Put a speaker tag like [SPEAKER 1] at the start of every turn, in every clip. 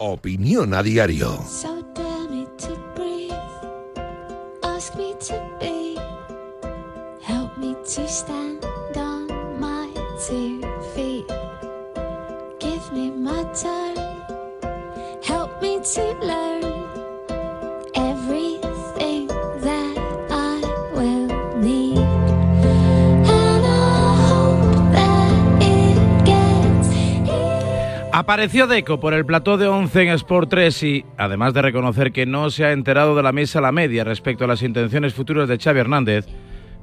[SPEAKER 1] Opinión a diario.
[SPEAKER 2] Apareció Deco por el plató de 11 en Sport 3 y, además de reconocer que no se ha enterado de la mesa a la media respecto a las intenciones futuras de Xavi Hernández,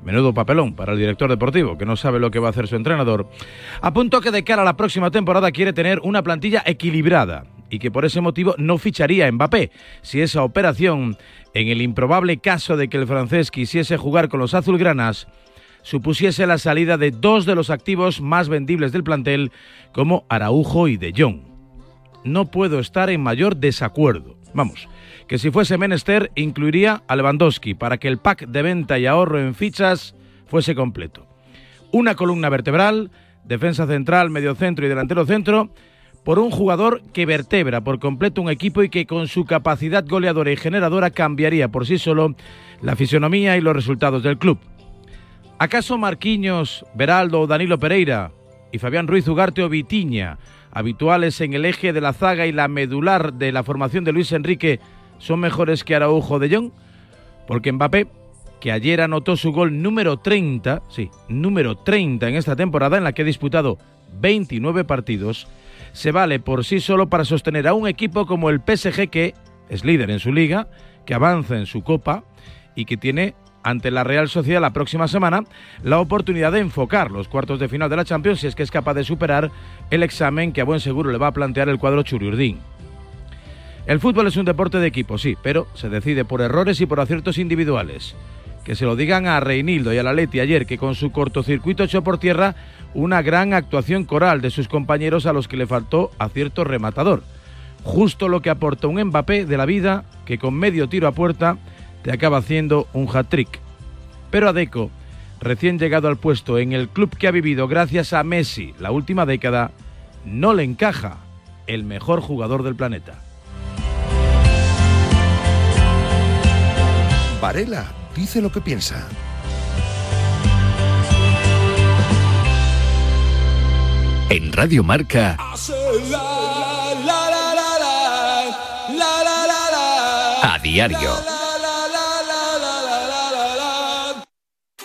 [SPEAKER 2] menudo papelón para el director deportivo, que no sabe lo que va a hacer su entrenador, apuntó que de cara a la próxima temporada quiere tener una plantilla equilibrada y que por ese motivo no ficharía a Mbappé si esa operación, en el improbable caso de que el francés quisiese jugar con los azulgranas, supusiese la salida de dos de los activos más vendibles del plantel, como Araujo y De Jong. No puedo estar en mayor desacuerdo. Vamos, que si fuese menester, incluiría a Lewandowski para que el pack de venta y ahorro en fichas fuese completo. Una columna vertebral, defensa central, medio centro y delantero centro, por un jugador que vertebra por completo un equipo y que con su capacidad goleadora y generadora cambiaría por sí solo la fisonomía y los resultados del club. ¿Acaso Marquinhos, Beraldo Danilo Pereira y Fabián Ruiz Ugarte o Vitiña, habituales en el eje de la zaga y la medular de la formación de Luis Enrique, son mejores que Araujo de Jong? Porque Mbappé, que ayer anotó su gol número 30, sí, número 30 en esta temporada en la que ha disputado 29 partidos, se vale por sí solo para sostener a un equipo como el PSG que es líder en su liga, que avanza en su copa y que tiene ante la Real Sociedad la próxima semana la oportunidad de enfocar los cuartos de final de la Champions si es que es capaz de superar el examen que a buen seguro le va a plantear el cuadro Churiurdín. El fútbol es un deporte de equipo, sí, pero se decide por errores y por aciertos individuales. Que se lo digan a Reinildo y a la Leti ayer que con su cortocircuito echó por tierra una gran actuación coral de sus compañeros a los que le faltó acierto rematador. Justo lo que aporta un Mbappé de la vida que con medio tiro a puerta te acaba haciendo un hat-trick. Pero a Deco, recién llegado al puesto en el club que ha vivido gracias a Messi la última década, no le encaja el mejor jugador del planeta.
[SPEAKER 1] Varela dice lo que piensa.
[SPEAKER 3] En Radio Marca. A diario.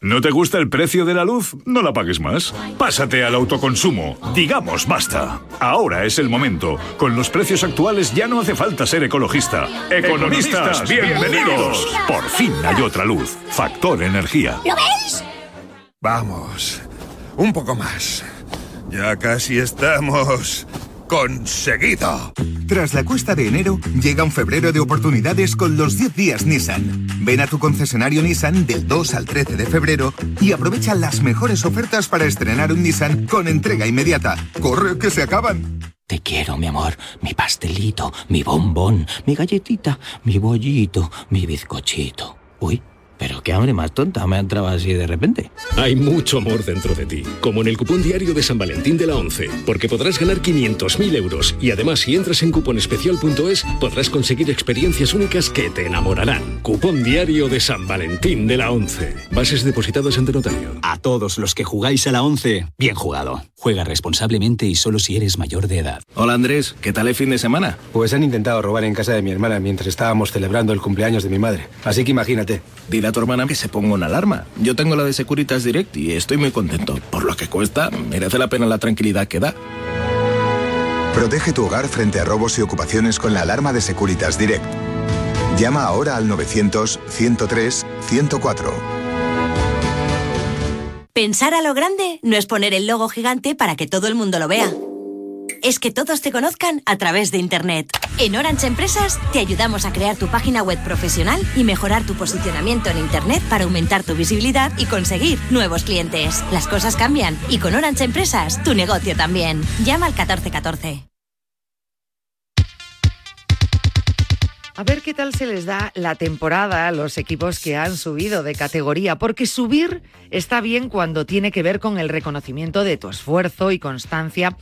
[SPEAKER 4] ¿No te gusta el precio de la luz? No la pagues más. Pásate al autoconsumo. Digamos basta. Ahora es el momento. Con los precios actuales ya no hace falta ser ecologista. Economistas, bienvenidos. Por fin hay otra luz. Factor energía.
[SPEAKER 5] ¿Lo veis?
[SPEAKER 1] Vamos. Un poco más. Ya casi estamos conseguido.
[SPEAKER 6] Tras la cuesta de enero, llega un febrero de oportunidades con los 10 días Nissan. Ven a tu concesionario Nissan del 2 al 13 de febrero y aprovecha las mejores ofertas para estrenar un Nissan con entrega inmediata. ¡Corre que se acaban!
[SPEAKER 7] Te quiero, mi amor, mi pastelito, mi bombón, mi galletita, mi bollito, mi bizcochito. Uy. Pero qué hambre más tonta me ha entrado así de repente.
[SPEAKER 8] Hay mucho amor dentro de ti, como en el cupón diario de San Valentín de la 11, porque podrás ganar 500.000 euros y además si entras en cuponespecial.es podrás conseguir experiencias únicas que te enamorarán. Cupón diario de San Valentín de la 11. Bases depositadas ante notario.
[SPEAKER 9] A todos los que jugáis a la 11, bien jugado. Juega responsablemente y solo si eres mayor de edad.
[SPEAKER 10] Hola Andrés, ¿qué tal el fin de semana?
[SPEAKER 11] Pues han intentado robar en casa de mi hermana mientras estábamos celebrando el cumpleaños de mi madre. Así que imagínate.
[SPEAKER 10] Dile a tu hermana que se ponga una alarma. Yo tengo la de Securitas Direct y estoy muy contento. Por lo que cuesta, merece la pena la tranquilidad que da.
[SPEAKER 12] Protege tu hogar frente a robos y ocupaciones con la alarma de Securitas Direct. Llama ahora al 900-103-104.
[SPEAKER 13] Pensar a lo grande no es poner el logo gigante para que todo el mundo lo vea es que todos te conozcan a través de Internet. En Orange Empresas te ayudamos a crear tu página web profesional y mejorar tu posicionamiento en Internet para aumentar tu visibilidad y conseguir nuevos clientes. Las cosas cambian y con Orange Empresas tu negocio también. Llama al 1414.
[SPEAKER 14] A ver qué tal se les da la temporada a los equipos que han subido de categoría, porque subir está bien cuando tiene que ver con el reconocimiento de tu esfuerzo y constancia,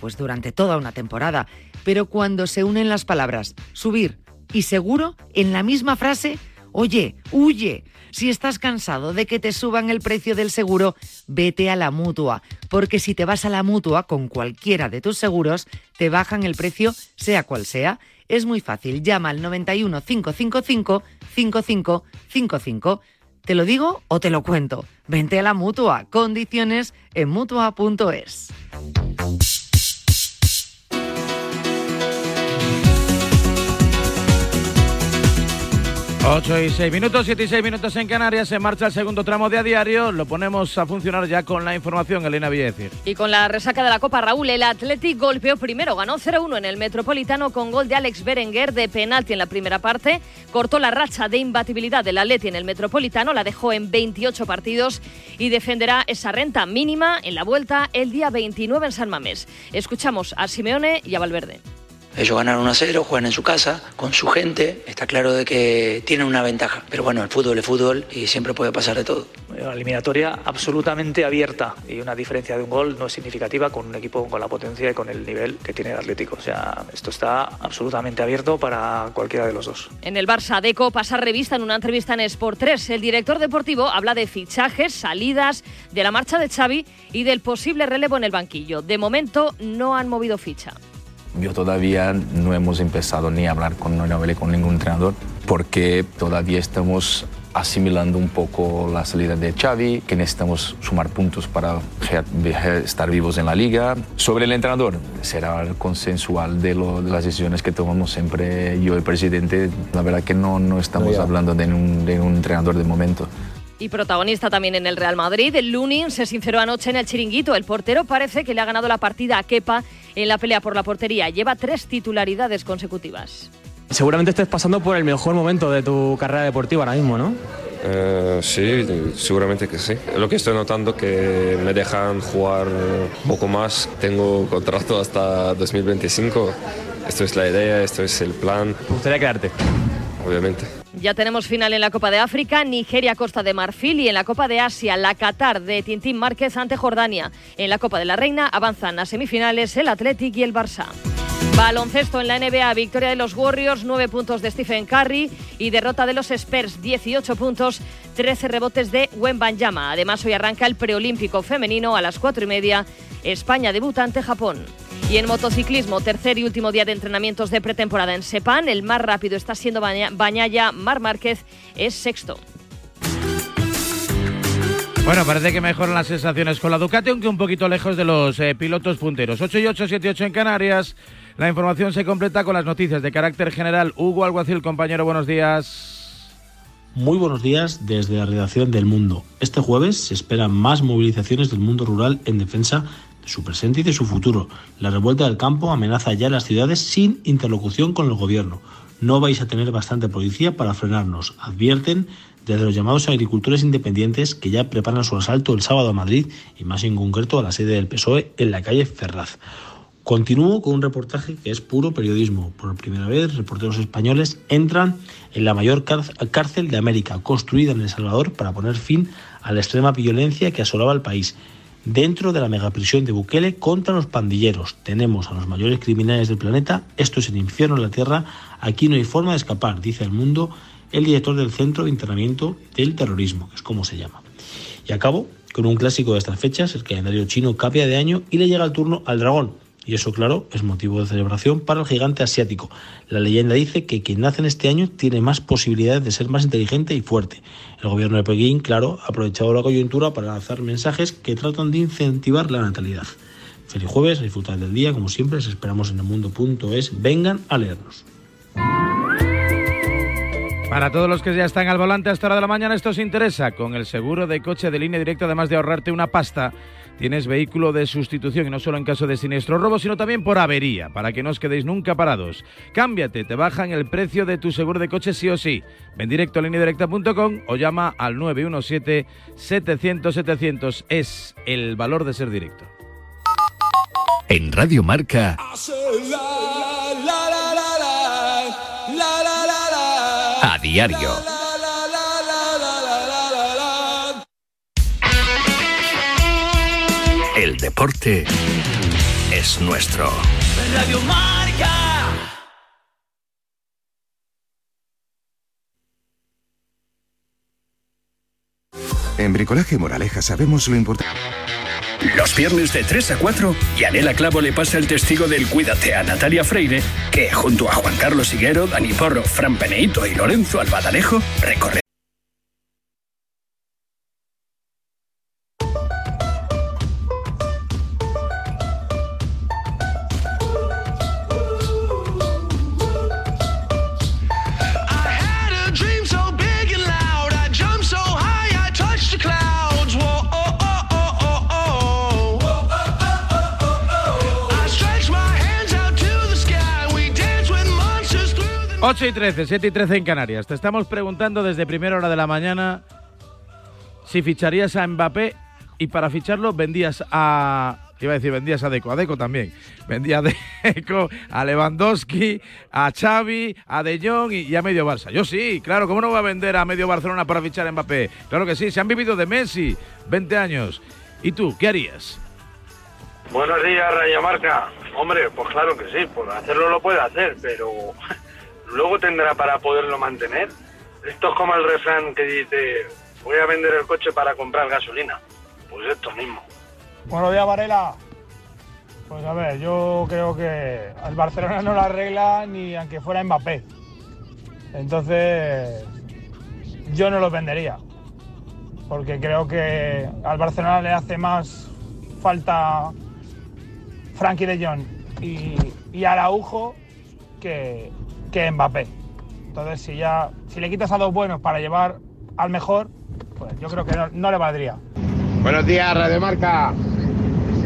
[SPEAKER 14] pues durante toda una temporada. Pero cuando se unen las palabras subir y seguro en la misma frase, oye, huye. Si estás cansado de que te suban el precio del seguro, vete a la mutua, porque si te vas a la mutua con cualquiera de tus seguros, te bajan el precio sea cual sea. Es muy fácil, llama al 91 555 5555. ¿Te lo digo o te lo cuento? Vente a la mutua. Condiciones en mutua.es.
[SPEAKER 2] 8 y 6 minutos, 7 y 6 minutos en Canarias. Se marcha el segundo tramo de a diario. Lo ponemos a funcionar ya con la información, Elena Villacir.
[SPEAKER 15] Y con la resaca de la Copa Raúl, el Athletic golpeó primero. Ganó 0-1 en el Metropolitano con gol de Alex Berenguer de penalti en la primera parte. Cortó la racha de imbatibilidad del Atleti en el Metropolitano. La dejó en 28 partidos y defenderá esa renta mínima en la vuelta el día 29 en San Mamés. Escuchamos a Simeone y a Valverde.
[SPEAKER 16] Ellos ganaron 1 a 0, juegan en su casa, con su gente. Está claro de que tienen una ventaja. Pero bueno, el fútbol es fútbol y siempre puede pasar de todo.
[SPEAKER 17] Una eliminatoria absolutamente abierta y una diferencia de un gol no es significativa con un equipo con la potencia y con el nivel que tiene el Atlético. O sea, esto está absolutamente abierto para cualquiera de los dos.
[SPEAKER 15] En el Barça, Deco pasa revista en una entrevista en Sport 3. El director deportivo habla de fichajes, salidas, de la marcha de Xavi y del posible relevo en el banquillo. De momento no han movido ficha.
[SPEAKER 18] Yo todavía no hemos empezado ni a hablar con, no hablé con ningún entrenador porque todavía estamos asimilando un poco la salida de Xavi, que necesitamos sumar puntos para estar vivos en la liga. Sobre el entrenador, será consensual de, lo, de las decisiones que tomamos siempre yo el presidente. La verdad que no, no estamos
[SPEAKER 17] No,
[SPEAKER 18] hablando de un, de un entrenador de momento.
[SPEAKER 15] Y protagonista también en el Real Madrid, el Lunin se sinceró anoche en el chiringuito. El portero parece que le ha ganado la partida a Kepa en la pelea por la portería. Lleva tres titularidades consecutivas.
[SPEAKER 19] Seguramente estés pasando por el mejor momento de tu carrera deportiva ahora mismo, ¿no?
[SPEAKER 20] Eh, sí, seguramente que sí. Lo que estoy notando que me dejan jugar un poco más. Tengo contrato hasta 2025. Esto es la idea, esto es el plan.
[SPEAKER 19] Me gustaría quedarte.
[SPEAKER 20] Obviamente.
[SPEAKER 15] Ya tenemos final en la Copa de África, Nigeria, Costa de Marfil y en la Copa de Asia, la Qatar de Tintín Márquez ante Jordania. En la Copa de la Reina avanzan a semifinales el Athletic y el Barça. Baloncesto en la NBA, victoria de los Warriors, 9 puntos de Stephen Curry y derrota de los Spurs, 18 puntos, 13 rebotes de Wembanyama. Además, hoy arranca el preolímpico femenino a las 4 y media. España debuta ante Japón. Y en motociclismo, tercer y último día de entrenamientos de pretemporada en Sepan, el más rápido está siendo Baña- Bañaya, Mar Márquez es sexto.
[SPEAKER 2] Bueno, parece que mejoran las sensaciones con la Ducati, aunque un poquito lejos de los eh, pilotos punteros. 8 y 8, 7 y 8 en Canarias. La información se completa con las noticias de carácter general. Hugo Alguacil, compañero, buenos días.
[SPEAKER 21] Muy buenos días desde la redacción del Mundo. Este jueves se esperan más movilizaciones del mundo rural en defensa de su presente y de su futuro. La revuelta del campo amenaza ya las ciudades sin interlocución con el gobierno. No vais a tener bastante policía para frenarnos, advierten desde los llamados agricultores independientes que ya preparan su asalto el sábado a Madrid y más en concreto a la sede del PSOE en la calle Ferraz. Continúo con un reportaje que es puro periodismo. Por primera vez, reporteros españoles entran en la mayor cárcel de América, construida en El Salvador para poner fin a la extrema violencia que asolaba el país. Dentro de la megaprisión de Bukele contra los pandilleros. Tenemos a los mayores criminales del planeta. Esto es el infierno en la tierra. Aquí no hay forma de escapar, dice el mundo el director del Centro de Internamiento del Terrorismo, que es como se llama. Y acabo con un clásico de estas fechas, el calendario chino cambia de año y le llega el turno al dragón. Y eso, claro, es motivo de celebración para el gigante asiático. La leyenda dice que quien nace en este año tiene más posibilidades de ser más inteligente y fuerte. El gobierno de Pekín, claro, ha aprovechado la coyuntura para lanzar mensajes que tratan de incentivar la natalidad. Feliz jueves, disfrutad del día, como siempre, les esperamos en el mundo.es. Vengan a leernos.
[SPEAKER 2] Para todos los que ya están al volante a esta hora de la mañana, esto os interesa. Con el seguro de coche de línea directa, además de ahorrarte una pasta, tienes vehículo de sustitución y no solo en caso de siniestro robo, sino también por avería, para que no os quedéis nunca parados. Cámbiate, te bajan el precio de tu seguro de coche sí o sí. Ven directo a lineadirecta.com o llama al 917-700-700. Es el valor de ser directo.
[SPEAKER 22] En Radio Marca. A diario. Deporte es nuestro.
[SPEAKER 23] Radio Marca.
[SPEAKER 12] En Bricolaje Moraleja sabemos lo importante.
[SPEAKER 22] Los viernes de 3 a 4, Yanela Clavo le pasa el testigo del Cuídate a Natalia Freire, que junto a Juan Carlos Higuero, Dani Porro, Fran Peneito y Lorenzo Albadalejo recorre.
[SPEAKER 2] Y 13, 7 y 13 en Canarias. Te estamos preguntando desde primera hora de la mañana si ficharías a Mbappé y para ficharlo vendías a... Iba a decir, vendías a Deco, a Deco también. Vendía a Deco, a Lewandowski, a Xavi, a De Jong y, a medio Barça. Yo sí, claro, ¿cómo no va a vender a medio Barcelona para fichar a Mbappé? Claro que sí, se han vivido de Messi, 20 años. ¿Y tú, qué harías?
[SPEAKER 24] Buenos días, Raya Marca. Hombre, pues claro que sí, por hacerlo lo puede hacer, pero luego tendrá para poderlo mantener. Esto es como el refrán que dice, voy a vender el coche para comprar gasolina. Pues esto mismo.
[SPEAKER 25] Buenos días, Varela. Pues a ver, yo creo que al Barcelona no la arregla ni aunque fuera Mbappé. Entonces, yo no los vendería. Porque creo que al Barcelona le hace más falta Frankie de Jong y Araujo que, que Mbappé. Entonces, si ya si le quitas a dos buenos para llevar al mejor, pues yo creo que no, le valdría.
[SPEAKER 26] Buenos días, Radio Marca.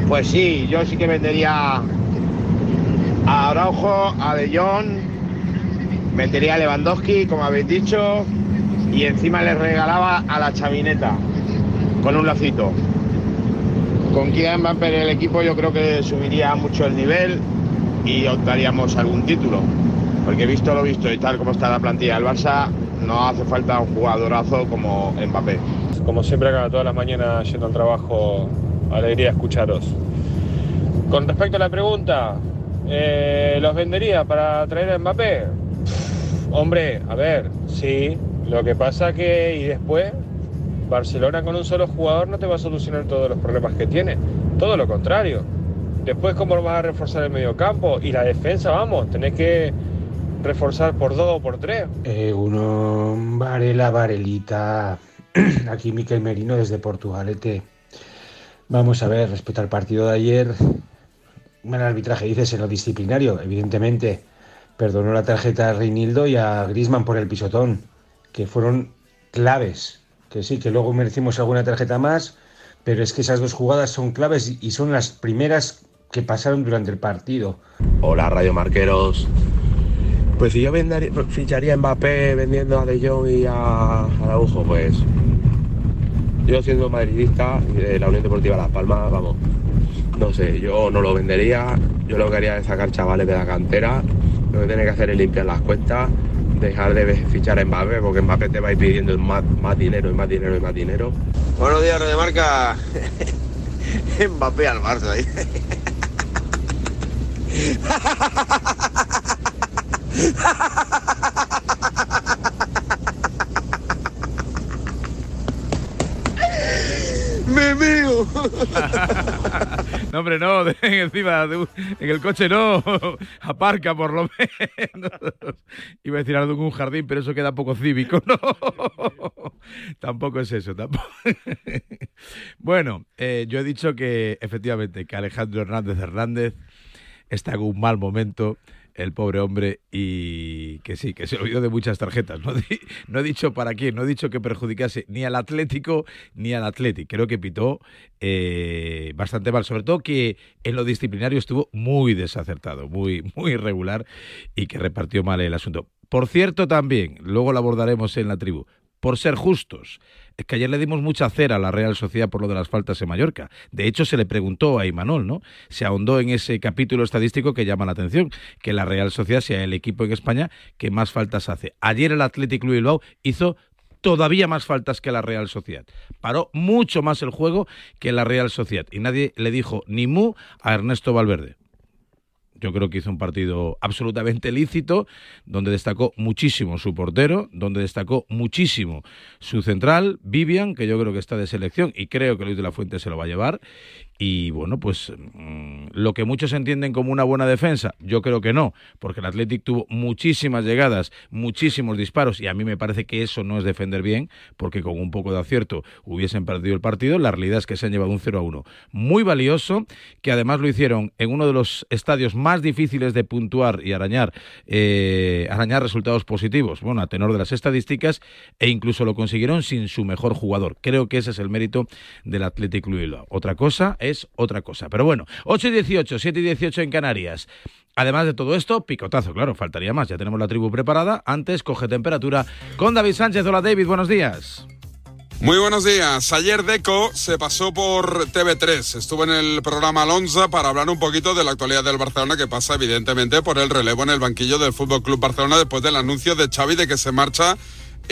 [SPEAKER 26] Pues sí, yo sí que vendería a Araujo, a De Jong, metería a Lewandowski, como habéis dicho, y encima le regalaba a la chavineta con un lacito. Con Kylian Mbappé en el equipo yo creo que subiría mucho el nivel y optaríamos algún título. Porque visto lo visto y tal como está la plantilla del Barça, no hace falta un jugadorazo como Mbappé.
[SPEAKER 27] Como siempre acá todas las mañanas yendo al trabajo, alegría escucharos. Con respecto a la pregunta, eh, ¿los vendería para traer a Mbappé? Hombre, a ver, sí. Lo que pasa que y después Barcelona con un solo jugador no te va a solucionar todos los problemas que tiene. Todo lo contrario. Después, ¿cómo vas a reforzar el mediocampo? Y la defensa, vamos, tenés que reforzar por dos o por tres.
[SPEAKER 11] Eh, uno, Varela, Varelita. Aquí Miquel Merino desde Portugalete. Vamos a ver, respecto al partido de ayer, el arbitraje dices en lo disciplinario, evidentemente. Perdonó la tarjeta a Reinildo y a Grisman por el pisotón, que fueron claves. Que sí, que luego merecimos alguna tarjeta más, pero es que esas dos jugadas son claves y son las primeras que pasaron durante el partido.
[SPEAKER 28] Hola, Radio Marqueros. Pues si yo vendaría- ficharía Mbappé vendiendo a De Jong y a Araujo, pues yo siendo madridista y de la Unión Deportiva Las Palmas, vamos, no sé, yo no lo vendería, yo lo que haría es sacar chavales de la cantera, lo que tiene que hacer es limpiar las cuentas, dejar de fichar a Mbappé, porque Mbappé te va a ir pidiendo más, más dinero y más dinero y más dinero.
[SPEAKER 26] Buenos días, Radio Marca. Mbappé al Barça.
[SPEAKER 24] ¡Me veo!
[SPEAKER 2] No, hombre, no, de- encima, en el coche no, aparca por lo menos. Iba a decir algo en un jardín, pero eso queda poco cívico, ¿no? tampoco es eso, tampoco. bueno, eh, yo he dicho que efectivamente que Alejandro Hernández Hernández está en un mal momento. El pobre hombre, y que sí, que se olvidó de muchas tarjetas. No, he dicho para quién, no he dicho que perjudicase ni al Atlético ni al Atleti. Creo que pitó eh, bastante mal, sobre todo que en lo disciplinario estuvo muy desacertado, muy, muy irregular y que repartió mal el asunto. Por cierto, también, luego lo abordaremos en la tribu, por ser justos. Es que ayer le dimos mucha cera a la Real Sociedad por lo de las faltas en Mallorca. De hecho, se le preguntó a Imanol, ¿no? Se ahondó en ese capítulo estadístico que llama la atención, que la Real Sociedad sea el equipo en España que más faltas hace. Ayer el Athletic Club Bilbao hizo todavía más faltas que la Real Sociedad. Paró mucho más el juego que la Real Sociedad. Y nadie le dijo ni mu a Ernesto Valverde. Yo creo que hizo un partido absolutamente lícito, donde destacó muchísimo su portero, donde destacó muchísimo su central, Vivian, que yo creo que está de selección y creo que Luis de la Fuente se lo va a llevar. Y bueno, pues mm, lo que muchos entienden como una buena defensa, yo creo que no, porque el Athletic tuvo muchísimas llegadas, muchísimos disparos y a mí me parece que eso no es defender bien, porque con un poco de acierto hubiesen perdido el partido. La realidad es que se han llevado un 0 a 1 muy valioso, que además lo hicieron en uno de los estadios más difíciles de puntuar y arañar, eh, arañar resultados positivos, bueno, a tenor de las estadísticas, e incluso lo consiguieron sin su mejor jugador. Creo que ese es el mérito del Athletic Club. Otra cosa es otra cosa. Pero bueno, 8 y 18, 7 y 18 en Canarias. Además de todo esto, picotazo, claro, faltaría más. Ya tenemos la tribu preparada. Antes, coge temperatura con David Sánchez. Hola David, buenos días.
[SPEAKER 29] Muy buenos días. Ayer Deco se pasó por TV3. Estuvo en el programa Alonso para hablar un poquito de la actualidad del Barcelona que pasa evidentemente por el relevo en el banquillo del Fútbol Club Barcelona después del anuncio de Xavi de que se marcha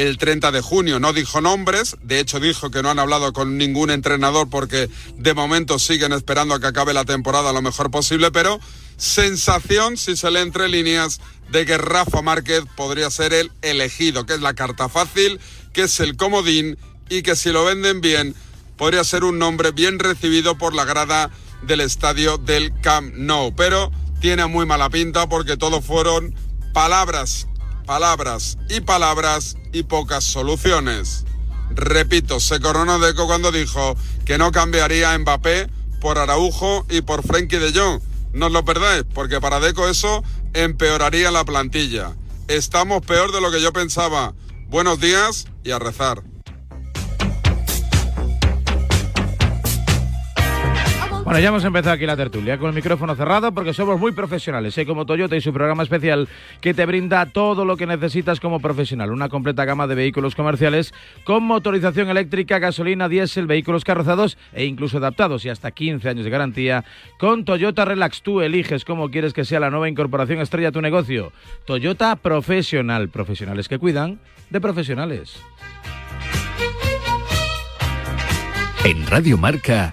[SPEAKER 29] el 30 de junio. No dijo nombres, de hecho dijo que no han hablado con ningún entrenador porque de momento siguen esperando a que acabe la temporada lo mejor posible, pero sensación, si se lee entre líneas, de que Rafa Márquez podría ser el elegido, que es la carta fácil, que es el comodín y que si lo venden bien podría ser un nombre bien recibido por la grada del estadio del Camp Nou. Pero tiene muy mala pinta porque todo fueron palabras, palabras y palabras y pocas soluciones. Repito, se coronó Deco cuando dijo que no cambiaría a Mbappé por Araujo y por Frenkie de Jong. No os lo perdáis, porque para Deco eso empeoraría la plantilla. Estamos peor de lo que yo pensaba. Buenos días y a rezar.
[SPEAKER 2] Bueno, ya hemos empezado aquí la tertulia con el micrófono cerrado porque somos muy profesionales, ¿eh? como Toyota y su programa especial que te brinda todo lo que necesitas como profesional. Una completa gama de vehículos comerciales con motorización eléctrica, gasolina, diésel, vehículos carrozados e incluso adaptados y hasta 15 años de garantía. Con Toyota Relax tú eliges cómo quieres que sea la nueva incorporación estrella a tu negocio. Toyota Profesional, profesionales que cuidan de profesionales.
[SPEAKER 30] En Radio Marca,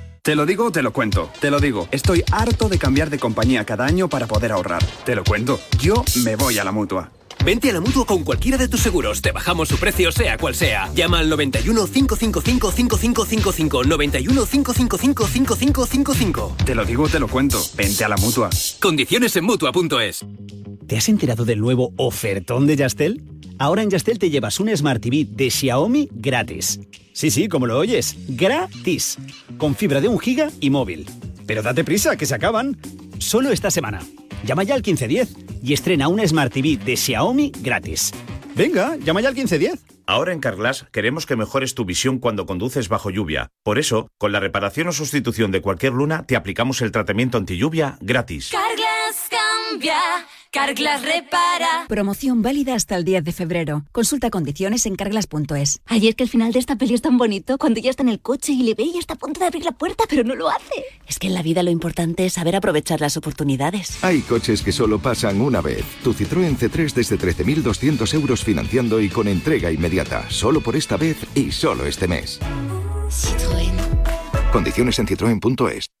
[SPEAKER 31] Te lo digo, te lo cuento. Te lo digo, estoy harto de cambiar de compañía cada año para poder ahorrar. Te lo cuento, yo me voy a la mutua.
[SPEAKER 32] Vente a la mutua con cualquiera de tus seguros. Te bajamos su precio, sea cual sea. Llama al 91 555 5555. 91 555 5555.
[SPEAKER 31] Te lo digo, te lo cuento. Vente a la mutua.
[SPEAKER 32] Condiciones en mutua.es.
[SPEAKER 33] ¿Te has enterado del nuevo ofertón de Yastel? Ahora en Yastel te llevas un Smart TV de Xiaomi gratis. Sí, sí, como lo oyes, gratis. Con fibra de un giga y móvil. Pero date prisa, que se acaban. Solo esta semana. Llama ya al 1510 y estrena un Smart TV de Xiaomi gratis. Venga, llama ya al 1510.
[SPEAKER 34] Ahora en Carglass queremos que mejores tu visión cuando conduces bajo lluvia. Por eso, con la reparación o sustitución de cualquier luna, te aplicamos el tratamiento anti lluvia gratis.
[SPEAKER 35] Carglass
[SPEAKER 36] cambia, Carglass repara.
[SPEAKER 37] Promoción válida hasta el 10 de febrero. Consulta condiciones en carglass.es.
[SPEAKER 36] Ay, es que el final de esta peli es tan bonito cuando ya está en el coche y le ve y está a punto de abrir la puerta, pero no lo hace.
[SPEAKER 37] Es que en la vida lo importante es saber aprovechar las oportunidades.
[SPEAKER 38] Hay coches que solo pasan una vez. Tu Citroën C3 desde 13.200 euros financiando y con entrega inmediata. Solo por esta vez y solo este mes.
[SPEAKER 36] Citroën.
[SPEAKER 38] Condiciones en citroen.es.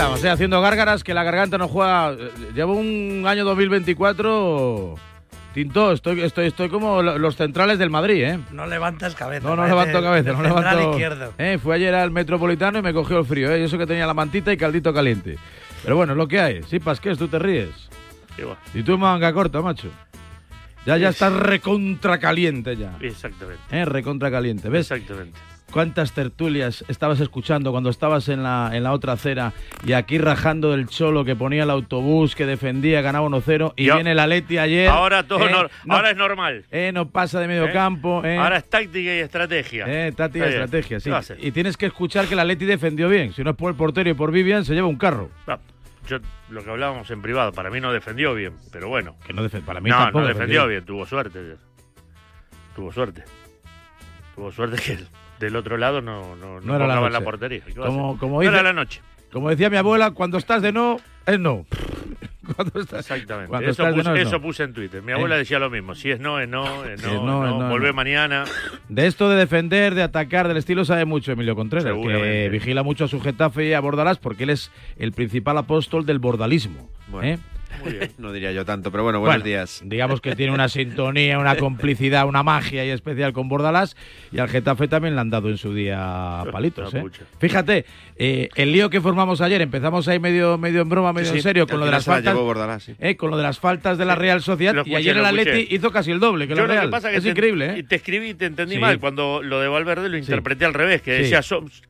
[SPEAKER 2] Estamos, eh, haciendo gárgaras, que la garganta no juega. eh, Llevo un año 2024. Tinto, estoy, estoy, estoy como lo- los centrales del Madrid, ¿eh?
[SPEAKER 39] No levantas cabeza.
[SPEAKER 2] No, no levanto cabeza, no levanto.
[SPEAKER 39] izquierdo.
[SPEAKER 2] Eh, fui ayer al Metropolitano y me cogió el frío, ¿eh? Y eso que tenía la mantita y caldito caliente. Pero bueno, es lo que hay. Sí, Pasqués, tú te ríes. Y tú manga corta, macho. Ya, ya estás recontra caliente ya.
[SPEAKER 40] Exactamente.
[SPEAKER 2] Eh, recontra caliente. ¿Ves?
[SPEAKER 40] Exactamente.
[SPEAKER 2] ¿Cuántas tertulias estabas escuchando cuando estabas en la, en la otra acera y aquí rajando del cholo que ponía el autobús, que defendía, ganaba 1-0 y
[SPEAKER 40] Yo-
[SPEAKER 2] viene la Leti ayer?
[SPEAKER 40] Ahora todo
[SPEAKER 2] eh,
[SPEAKER 40] nor-
[SPEAKER 2] no-
[SPEAKER 40] ahora es normal.
[SPEAKER 2] eh, no pasa de medio
[SPEAKER 40] ¿Eh?
[SPEAKER 2] campo. eh.
[SPEAKER 40] Ahora es táctica y estrategia.
[SPEAKER 2] Eh, táctica y estrategia, sí. Y tienes que escuchar que la Leti defendió bien. Si no es por el portero y por Vivian, se lleva un carro.
[SPEAKER 40] Yo, lo que hablábamos en privado, para mí no defendió bien, pero bueno.
[SPEAKER 2] Que no para mí
[SPEAKER 40] no,
[SPEAKER 2] tampoco
[SPEAKER 40] no
[SPEAKER 2] defendió
[SPEAKER 40] defendió bien, tuvo suerte. Tuvo suerte. Tuvo suerte que el- del otro lado no, no, no,
[SPEAKER 2] era la
[SPEAKER 40] tocaba en la
[SPEAKER 2] noche.
[SPEAKER 40] portería. ¿Qué va a
[SPEAKER 2] Como, como
[SPEAKER 40] no era la noche.
[SPEAKER 2] Como decía mi abuela, cuando estás de no, es no. Cuando estás,
[SPEAKER 40] Exactamente.
[SPEAKER 2] Cuando
[SPEAKER 40] Eso,
[SPEAKER 2] estás
[SPEAKER 40] puse,
[SPEAKER 2] no, es
[SPEAKER 40] eso
[SPEAKER 2] no.
[SPEAKER 40] puse en Twitter. Mi abuela
[SPEAKER 2] Eh.
[SPEAKER 40] decía lo mismo. Si es no, es no, es
[SPEAKER 2] Si
[SPEAKER 40] no,
[SPEAKER 2] es no,
[SPEAKER 40] es mañana.
[SPEAKER 2] De esto de defender, de atacar, del estilo sabe mucho Emilio Contreras, que vigila mucho a su Getafe y a Bordalás porque él es el principal apóstol del bordalismo. ¿eh?
[SPEAKER 41] No diría yo tanto, pero bueno, buenos
[SPEAKER 2] Bueno,
[SPEAKER 41] días.
[SPEAKER 2] Digamos que tiene una sintonía, una complicidad, una magia y especial con Bordalás y al Getafe también le han dado en su día palitos.
[SPEAKER 41] La
[SPEAKER 2] ¿eh? Fíjate, eh, el lío que formamos ayer, empezamos ahí medio, medio en broma, medio
[SPEAKER 41] Sí,
[SPEAKER 2] en serio, con lo de las
[SPEAKER 41] la
[SPEAKER 2] faltas.
[SPEAKER 41] llevó Bordalás, sí.
[SPEAKER 2] eh, con lo de las faltas de la Real Sociedad y ayer el. Atleti hizo casi el doble que
[SPEAKER 40] Yo
[SPEAKER 2] la
[SPEAKER 40] lo
[SPEAKER 2] Real.
[SPEAKER 40] que pasa que
[SPEAKER 2] es
[SPEAKER 40] te-
[SPEAKER 2] increíble, ¿eh?
[SPEAKER 40] y te escribí y te entendí mal cuando lo de Valverde lo interpreté al revés, que decía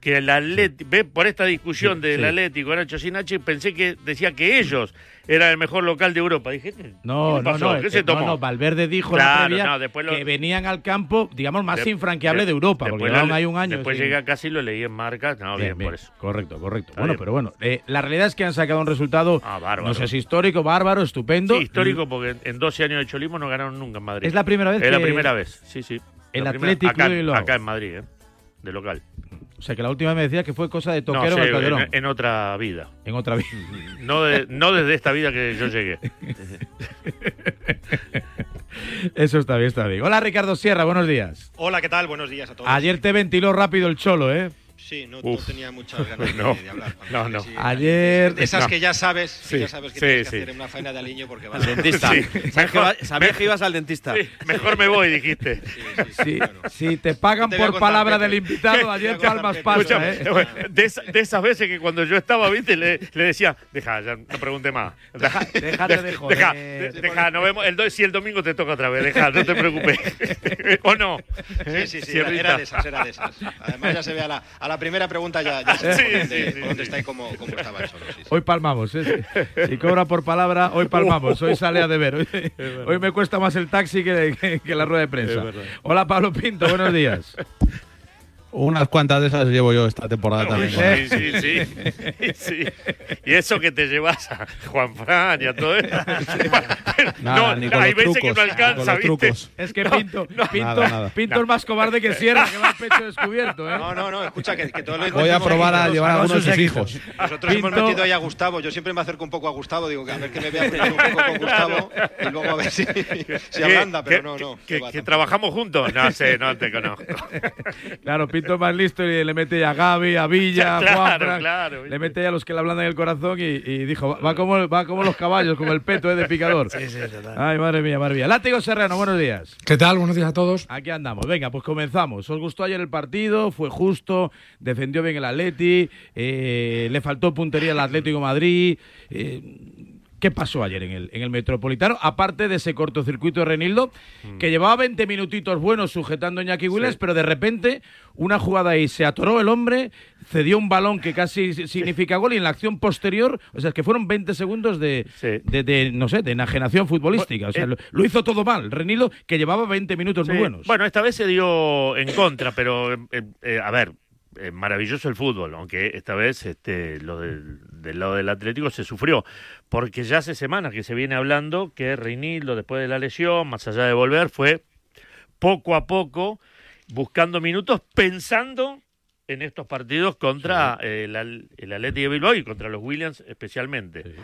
[SPEAKER 40] que el Atleti, ve por esta discusión del. Atlético Nacho Sinachi, pensé que decía que ellos eran el mejor local de Europa. Dije, ¿qué
[SPEAKER 2] No, no,
[SPEAKER 40] pasó?
[SPEAKER 2] no,
[SPEAKER 40] ¿Qué
[SPEAKER 2] eh,
[SPEAKER 40] se tomó?
[SPEAKER 2] no, Valverde dijo la previa
[SPEAKER 40] no, después lo-
[SPEAKER 2] que venían al campo, digamos, más
[SPEAKER 40] De-
[SPEAKER 2] infranqueable
[SPEAKER 40] de-
[SPEAKER 2] de Europa, porque
[SPEAKER 40] después
[SPEAKER 2] llevaban ahí un año.
[SPEAKER 40] Después
[SPEAKER 2] sí.
[SPEAKER 40] llegué a casa y lo leí en marca. No, bien,
[SPEAKER 2] Bien, bien,
[SPEAKER 40] por eso.
[SPEAKER 2] Correcto, correcto.
[SPEAKER 40] Está
[SPEAKER 2] bueno,
[SPEAKER 40] bien.
[SPEAKER 2] pero bueno, eh, la realidad es que han sacado un resultado,
[SPEAKER 40] Ah, bárbaro.
[SPEAKER 2] no sé si histórico, bárbaro, estupendo.
[SPEAKER 40] Sí, histórico porque en- en 12 años de cholismo no ganaron nunca en Madrid.
[SPEAKER 2] Es la primera vez
[SPEAKER 40] Es la primera vez, sí, sí.
[SPEAKER 2] el Athletic
[SPEAKER 40] acá, acá en Madrid, ¿eh? De local.
[SPEAKER 2] O sea, que la última vez me decía que fue cosa de
[SPEAKER 40] No,
[SPEAKER 2] toquero en el Calderón.
[SPEAKER 40] en, en otra vida.
[SPEAKER 2] En otra vida.
[SPEAKER 40] No, de- no desde esta vida que yo llegué.
[SPEAKER 2] Eso está bien, está bien. Hola, Ricardo Sierra, buenos días.
[SPEAKER 42] Hola, ¿qué tal? Buenos días a todos.
[SPEAKER 2] Ayer te ventiló rápido el cholo, ¿eh?
[SPEAKER 43] Sí, no, no tenía muchas ganas
[SPEAKER 40] No,
[SPEAKER 43] de, de hablar.
[SPEAKER 40] no, no.
[SPEAKER 43] Sí,
[SPEAKER 2] Ayer-
[SPEAKER 43] de Esas
[SPEAKER 40] No.
[SPEAKER 43] que ya sabes, que
[SPEAKER 40] Sí,
[SPEAKER 43] ya sabes que
[SPEAKER 40] sí,
[SPEAKER 43] tienes
[SPEAKER 40] sí.
[SPEAKER 43] que hacer una faena de aliño porque vas
[SPEAKER 41] Al dentista.
[SPEAKER 40] Sí.
[SPEAKER 41] Sabes que sabías que ibas al dentista.
[SPEAKER 40] Sí, mejor me voy, dijiste.
[SPEAKER 2] Si, si te pagan
[SPEAKER 43] Te
[SPEAKER 2] por
[SPEAKER 43] contar,
[SPEAKER 2] palabra
[SPEAKER 43] Pepe.
[SPEAKER 2] del invitado, ayer palmas
[SPEAKER 40] Escúchame,
[SPEAKER 2] ¿eh?
[SPEAKER 40] de, de esas veces que cuando yo estaba, viste, le, le decía, deja, ya no pregunte más. Deja,
[SPEAKER 2] déjate de joder.
[SPEAKER 40] Deja, de- deja, nos vemos. El do- si el domingo te toca otra vez, deja, no te preocupes. ¿O no?
[SPEAKER 43] Sí, sí, sí, era, era de esas, era de esas. Además ya se ve a la, a la primera pregunta ya, ya
[SPEAKER 40] Sí, sí, sí,
[SPEAKER 43] por dónde
[SPEAKER 40] sí.
[SPEAKER 43] está y cómo, cómo estaba el solo. Sí, sí.
[SPEAKER 2] Hoy palmamos, ¿eh? Si cobra por palabra, hoy palmamos, hoy sale a deber. Hoy, hoy me cuesta más el taxi que, que- que la rueda de prensa. Hola Pablo Pinto, buenos días.
[SPEAKER 44] Unas cuantas de esas llevo yo esta temporada también.
[SPEAKER 40] Sí, sí, sí, sí. Y eso que te llevas a Juan Fran y a todo eso.
[SPEAKER 44] Nada,
[SPEAKER 40] no,
[SPEAKER 44] ni con
[SPEAKER 40] hay
[SPEAKER 44] los
[SPEAKER 40] veces que no alcanza, ¿viste?
[SPEAKER 44] trucos.
[SPEAKER 2] Es que
[SPEAKER 40] No,
[SPEAKER 2] Pinto,
[SPEAKER 40] no.
[SPEAKER 2] Pinto,
[SPEAKER 44] Nada, nada.
[SPEAKER 2] Pinto es más cobarde que Sierra, que va al pecho descubierto, ¿eh?
[SPEAKER 43] No, no, no, escucha que, que todo lo
[SPEAKER 44] Voy a probar a llevar a algunos de sus hijos.
[SPEAKER 43] Nosotros hemos metido ahí a Gustavo. Yo siempre me acerco un poco a Gustavo, digo que a ver que me vea un poco con Gustavo y luego a ver si, si ablanda, pero no, no.
[SPEAKER 40] Que, trabajamos juntos. No sé, no te conozco.
[SPEAKER 2] Claro, Pinto más listo y le mete ya a Gaby, a Villa, a
[SPEAKER 40] Claro,
[SPEAKER 2] Juan
[SPEAKER 40] claro,
[SPEAKER 2] Le mete ya a los que le ablandan el corazón y, y dijo, va como, va como los caballos, como el peto ¿eh? de picador. Ay, madre mía, madre mía. Látigo Serrano, buenos días.
[SPEAKER 39] ¿Qué tal? Buenos días a todos.
[SPEAKER 2] Aquí andamos. Venga, pues comenzamos. ¿Os gustó ayer el partido? ¿Fue justo? ¿Defendió bien el Atleti? Eh, ¿Le faltó puntería al Atlético Madrid? Eh, ¿Qué pasó ayer en el, en el Metropolitano? Aparte de ese cortocircuito de Renildo, que llevaba 20 minutitos buenos sujetando a Iñaki Williams, pero de repente una jugada ahí se atoró el hombre, cedió un balón que casi si- significa gol y en la acción posterior, o sea, es que fueron 20 segundos de, de, de, no sé, de enajenación futbolística. O sea, lo, lo hizo todo mal. Renildo, que llevaba 20 minutos muy
[SPEAKER 40] Sí.
[SPEAKER 2] buenos.
[SPEAKER 40] Bueno, esta vez se dio en contra, pero eh, eh, a ver, eh, maravilloso el fútbol, aunque esta vez este, lo del, del lado del Atlético se sufrió, porque ya hace semanas que se viene hablando que Reinildo, después de la lesión, más allá de volver, fue poco a poco buscando minutos, pensando en estos partidos contra eh, el, el Atlético de Bilbao y contra los Williams especialmente.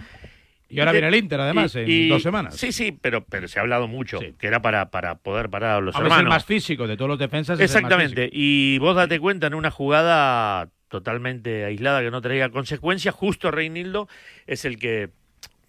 [SPEAKER 2] Y ahora viene el Inter, además,
[SPEAKER 40] y-
[SPEAKER 2] en
[SPEAKER 40] y-
[SPEAKER 2] dos semanas.
[SPEAKER 40] Sí, sí, pero, pero se ha hablado mucho, que era para, para poder parar a los
[SPEAKER 2] A ver, es el
[SPEAKER 40] hermanos.
[SPEAKER 2] más físico de todos los defensas. es el más
[SPEAKER 40] Exactamente. Y vos date cuenta en una jugada totalmente aislada que no traía consecuencias, justo Reinildo es el que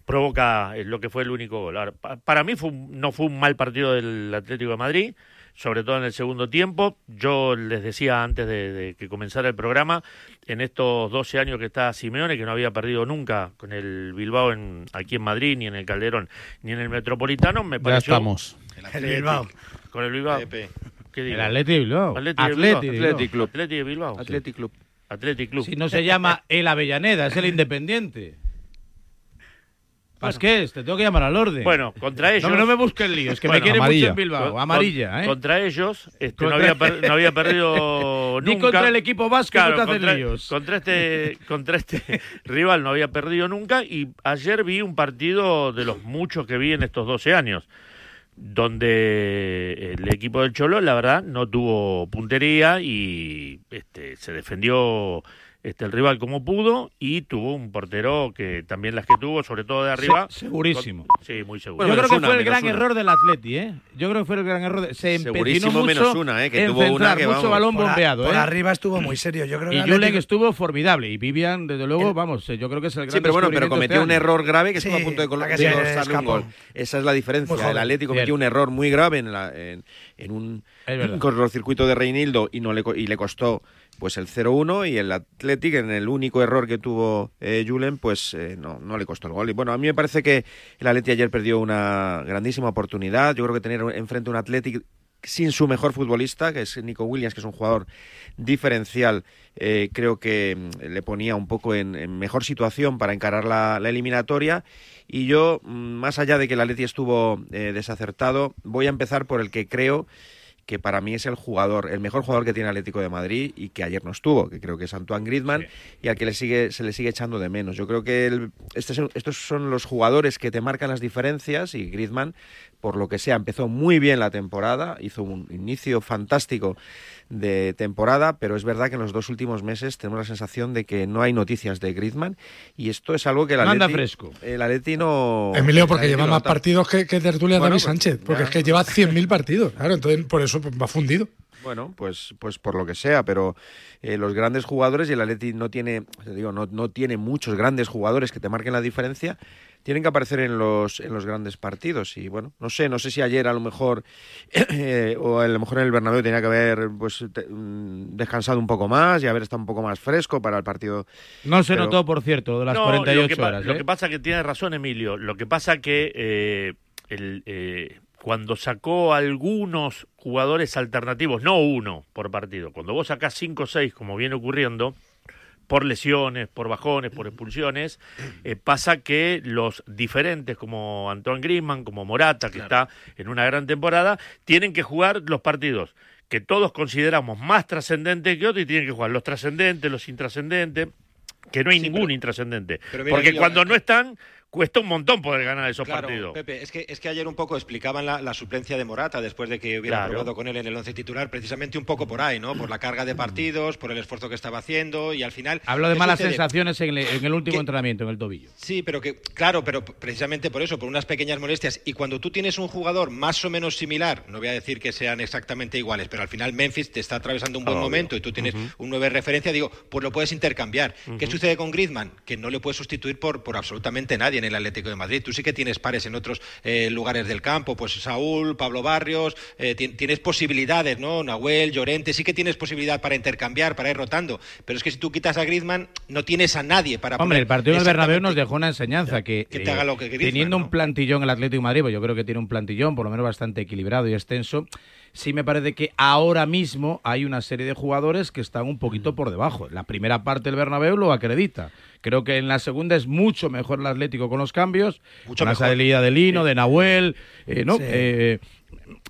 [SPEAKER 40] provoca lo que fue el único gol. Ahora, pa- para mí fue no fue un mal partido del Atlético de Madrid, sobre todo en el segundo tiempo. Yo les decía antes de, de que comenzara el programa, en estos 12 años que está Simeone, que no había perdido nunca con el Bilbao en, aquí en Madrid, ni en el Calderón, ni en el Metropolitano, me
[SPEAKER 44] Ya
[SPEAKER 40] pareció...
[SPEAKER 44] estamos.
[SPEAKER 43] El Bilbao.
[SPEAKER 40] Con el Bilbao. ¿Qué digo?
[SPEAKER 2] El Atleti de Bilbao.
[SPEAKER 40] Atleti de
[SPEAKER 2] Atleti
[SPEAKER 40] Bilbao.
[SPEAKER 2] de Bilbao.
[SPEAKER 40] Atleti Club. Atleti de Bilbao.
[SPEAKER 41] Athletic Club.
[SPEAKER 40] Athletic Club.
[SPEAKER 2] Si no se llama el Avellaneda, es el Independiente. Pasqués, te tengo que llamar al orden.
[SPEAKER 40] Bueno, contra ellos.
[SPEAKER 2] No, no me busques líos, que
[SPEAKER 40] Bueno,
[SPEAKER 2] me quiere
[SPEAKER 40] amarilla.
[SPEAKER 2] mucho en Bilbao.
[SPEAKER 40] Con-
[SPEAKER 2] Amarilla, ¿eh?
[SPEAKER 40] Contra ellos, este, no, había per- no había perdido
[SPEAKER 2] Ni
[SPEAKER 40] nunca.
[SPEAKER 2] contra el equipo vasco
[SPEAKER 40] Claro,
[SPEAKER 2] no te hacen
[SPEAKER 40] contra,
[SPEAKER 2] líos.
[SPEAKER 40] Contra este, contra este rival no había perdido nunca y ayer vi un partido de los muchos que vi en estos 12 años donde el equipo del Cholo, la verdad, no tuvo puntería y este, se defendió este, el rival como pudo y tuvo un portero que también las que tuvo, sobre todo de arriba.
[SPEAKER 2] Se- segurísimo.
[SPEAKER 40] con- sí, muy seguro.
[SPEAKER 2] Yo creo que fue el gran error del Atleti, ¿eh? Yo creo que fue el gran error. De, se empecinó
[SPEAKER 41] Segurísimo
[SPEAKER 2] mucho
[SPEAKER 41] menos una, ¿eh? Que
[SPEAKER 2] en
[SPEAKER 41] tuvo una que,
[SPEAKER 2] mucho
[SPEAKER 41] vamos.
[SPEAKER 2] balón
[SPEAKER 42] Por
[SPEAKER 2] bombeado,
[SPEAKER 42] por
[SPEAKER 2] ¿eh?
[SPEAKER 42] arriba estuvo muy serio. Yo creo que
[SPEAKER 2] Y
[SPEAKER 42] el
[SPEAKER 2] Julen estuvo formidable. Y Vivian, desde luego, vamos, eh, yo creo que es el gran
[SPEAKER 41] Sí, pero bueno, pero
[SPEAKER 2] descubrimiento
[SPEAKER 41] cometió
[SPEAKER 2] este
[SPEAKER 41] un error grave que
[SPEAKER 42] Sí,
[SPEAKER 41] estuvo a punto de, col-
[SPEAKER 42] la que
[SPEAKER 41] de
[SPEAKER 42] se
[SPEAKER 41] costarle un gol. Esa es la diferencia. El Atlético
[SPEAKER 2] Bien.
[SPEAKER 41] cometió un error muy grave en, la- en, en un cortocircuito de Reinildo y no le co- y le costó pues el 0-1 y el Athletic en el único error que tuvo eh, Julen pues eh, no, no le costó el gol. Y bueno, a mí me parece que el Atleti ayer perdió una grandísima oportunidad. Yo creo que tener enfrente un Athletic sin su mejor futbolista, que es Nico Williams, que es un jugador diferencial, eh, creo que mm, le ponía un poco en, en mejor situación para encarar la, la eliminatoria. Y yo, mm, más allá de que el Atleti estuvo eh, desacertado, voy a empezar por el que creo que para mí es el jugador, el mejor jugador que tiene Atlético de Madrid y que ayer no estuvo, que creo que es Antoine Griezmann y al que le sigue, se le sigue echando de menos. Yo creo que el- este es- estos son los jugadores que te marcan las diferencias y Griezmann, por lo que sea, empezó muy bien la temporada, hizo un inicio fantástico de temporada, pero es verdad que en los dos últimos meses tenemos la sensación de que no hay noticias de Griezmann y esto es algo que el Atleti,
[SPEAKER 2] fresco.
[SPEAKER 41] el Atleti no...
[SPEAKER 42] Emilio,
[SPEAKER 41] el
[SPEAKER 42] porque lleva
[SPEAKER 41] no
[SPEAKER 42] más partidos que, que Tertulia
[SPEAKER 41] Bueno,
[SPEAKER 42] David
[SPEAKER 41] pues,
[SPEAKER 42] Sánchez, porque
[SPEAKER 41] ya.
[SPEAKER 42] es que lleva 100.000 partidos, claro, entonces por eso va fundido.
[SPEAKER 41] Bueno, pues, pues por lo que sea, pero eh, los grandes jugadores y el Atleti no tiene, te digo, no, no tiene muchos grandes jugadores que te marquen la diferencia tienen que aparecer en los, en los grandes partidos. Y bueno, no sé, no sé si ayer a lo mejor, eh, o a lo mejor en el Bernabéu tenía que haber pues te- mm, descansado un poco más y haber estado un poco más fresco para el partido.
[SPEAKER 2] No se
[SPEAKER 41] Pero-
[SPEAKER 2] notó, por cierto, de las
[SPEAKER 40] No,
[SPEAKER 2] 48
[SPEAKER 40] lo que,
[SPEAKER 2] horas.
[SPEAKER 40] Lo
[SPEAKER 2] ¿eh?
[SPEAKER 40] que pasa que tiene razón Emilio. Lo que pasa que eh, el, eh, cuando sacó algunos jugadores alternativos, no uno por partido, cuando vos sacás cinco o seis, como viene ocurriendo, por lesiones, por bajones, por expulsiones, eh, pasa que los diferentes como Antoine Griezmann, como Morata, que está en una gran temporada, tienen que jugar los partidos que todos consideramos más trascendentes que otros y tienen que jugar los trascendentes, los intrascendentes, que no hay ningún intrascendente.
[SPEAKER 43] pero
[SPEAKER 40] Porque cuando no están, cuesta un montón poder ganar esos
[SPEAKER 43] Claro,
[SPEAKER 40] partidos.
[SPEAKER 43] Pepe, es que, es que ayer un poco explicaban la, la suplencia de Morata después de que hubiera
[SPEAKER 40] Claro.
[SPEAKER 43] probado con él en el once titular, precisamente un poco por ahí, ¿no? Por la carga de partidos, por el esfuerzo que estaba haciendo y al final.
[SPEAKER 2] Hablo de
[SPEAKER 43] ¿qué
[SPEAKER 2] malas
[SPEAKER 43] sucede?
[SPEAKER 2] sensaciones en el, en el último
[SPEAKER 43] Que-
[SPEAKER 2] entrenamiento, en el tobillo.
[SPEAKER 43] Sí, pero que, claro, pero precisamente por eso, por unas pequeñas molestias. Y cuando tú tienes un jugador más o menos similar, no voy a decir que sean exactamente iguales, pero al final Memphis te está atravesando un buen
[SPEAKER 40] Obvio.
[SPEAKER 43] momento y tú tienes un 9 de referencia, digo, pues lo puedes intercambiar. ¿Qué sucede con Griezmann? Que no le puedes sustituir por, por absolutamente nadie en el Atlético de Madrid. Tú sí que tienes pares en otros eh, lugares del campo, pues Saúl, Pablo Barrios, eh, ti- tienes posibilidades, ¿no? Nahuel, Llorente, sí que tienes posibilidad para intercambiar, para ir rotando. Pero es que si tú quitas a Griezmann, no tienes a nadie para
[SPEAKER 2] Hombre,
[SPEAKER 43] poner
[SPEAKER 2] el partido del Bernabéu nos dejó una enseñanza que,
[SPEAKER 43] que te haga lo que Griezmann,
[SPEAKER 2] teniendo un plantillón el Atlético de Madrid, pues yo creo que tiene un plantillón por lo menos bastante equilibrado y extenso, sí me parece que ahora mismo hay una serie de jugadores que están un poquito por debajo. La primera parte del Bernabéu lo acredita. Creo que en la segunda es mucho mejor el Atlético con los cambios,
[SPEAKER 43] Mucho
[SPEAKER 2] con la
[SPEAKER 43] mejor.
[SPEAKER 2] salida de Lino, de Nahuel, eh, ¿no?
[SPEAKER 45] Sí.
[SPEAKER 2] Eh,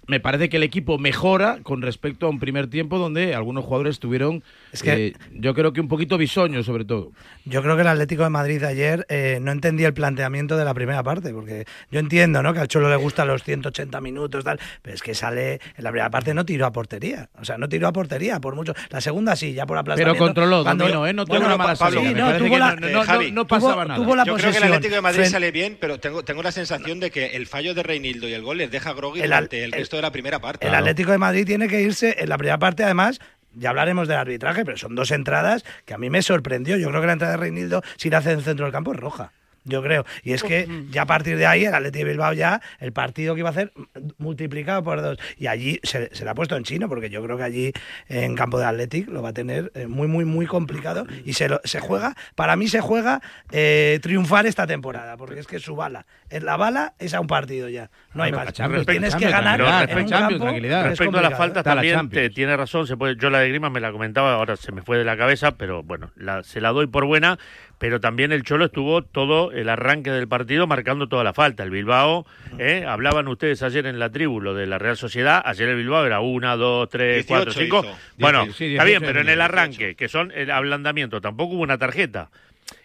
[SPEAKER 2] me parece que el equipo mejora con respecto a un primer tiempo donde algunos jugadores estuvieron,
[SPEAKER 45] Es que-
[SPEAKER 2] eh, yo creo que un poquito bisoños sobre todo.
[SPEAKER 45] Yo creo que el Atlético de Madrid ayer eh, no entendía el planteamiento de la primera parte, porque yo entiendo ¿no? que al Cholo le gustan los 180 minutos, tal, pero es que sale, en la primera parte no tiró a portería, o sea, no tiró a portería por mucho. La segunda sí, ya por aplastamiento.
[SPEAKER 2] controló,
[SPEAKER 45] Cuando-
[SPEAKER 2] dominó, ¿eh? No tuvo
[SPEAKER 45] Bueno,
[SPEAKER 2] una mala
[SPEAKER 45] Pablo,
[SPEAKER 2] salida,
[SPEAKER 45] sí, no, tuvo la-
[SPEAKER 2] no-
[SPEAKER 45] eh,
[SPEAKER 2] no-
[SPEAKER 45] Javi,
[SPEAKER 2] no
[SPEAKER 45] tuvo-
[SPEAKER 2] pasaba nada.
[SPEAKER 45] Tuvo la
[SPEAKER 43] Yo creo que el. Atlético de Madrid
[SPEAKER 45] Fren-
[SPEAKER 43] sale bien, pero tengo, tengo la sensación de que el fallo de Reinildo y el gol les deja groggy durante el,
[SPEAKER 45] el-
[SPEAKER 43] resto de la primera parte.
[SPEAKER 45] El Atlético de Madrid tiene que irse en la primera parte, además. Ya hablaremos del arbitraje, pero son dos entradas que a mí me sorprendió. Yo creo que la entrada de Reinildo, si la hace en el centro del campo, es roja. Yo creo. Y es que ya a partir de ahí, el Atlético de Bilbao ya, el partido que iba a hacer, multiplicado por dos. Y allí se, se le ha puesto en chino, porque yo creo que allí en campo de Atlético lo va a tener eh, muy, muy, muy complicado. Y se, lo- se juega, para mí se juega eh, triunfar esta temporada, porque es que su bala, en la bala es a un partido ya. No hay más.
[SPEAKER 2] la
[SPEAKER 45] Tienes que ganar en un campo es
[SPEAKER 40] Respecto a las faltas
[SPEAKER 2] la
[SPEAKER 40] también te, tiene razón, se puede, yo la de Grima me la comentaba, ahora se me fue de la cabeza, pero bueno, la- se la doy por buena, pero también el Cholo estuvo todo el arranque del partido marcando toda la falta. El Bilbao, ¿eh? hablaban ustedes ayer en la tribu, lo de la Real Sociedad, ayer el Bilbao era una, dos, tres,
[SPEAKER 43] 18
[SPEAKER 40] cuatro, cinco.
[SPEAKER 43] hizo.
[SPEAKER 40] Bueno,
[SPEAKER 2] Sí,
[SPEAKER 40] está
[SPEAKER 2] 18
[SPEAKER 40] bien, pero en el
[SPEAKER 2] 18.
[SPEAKER 40] arranque, que son el ablandamiento, tampoco hubo una tarjeta.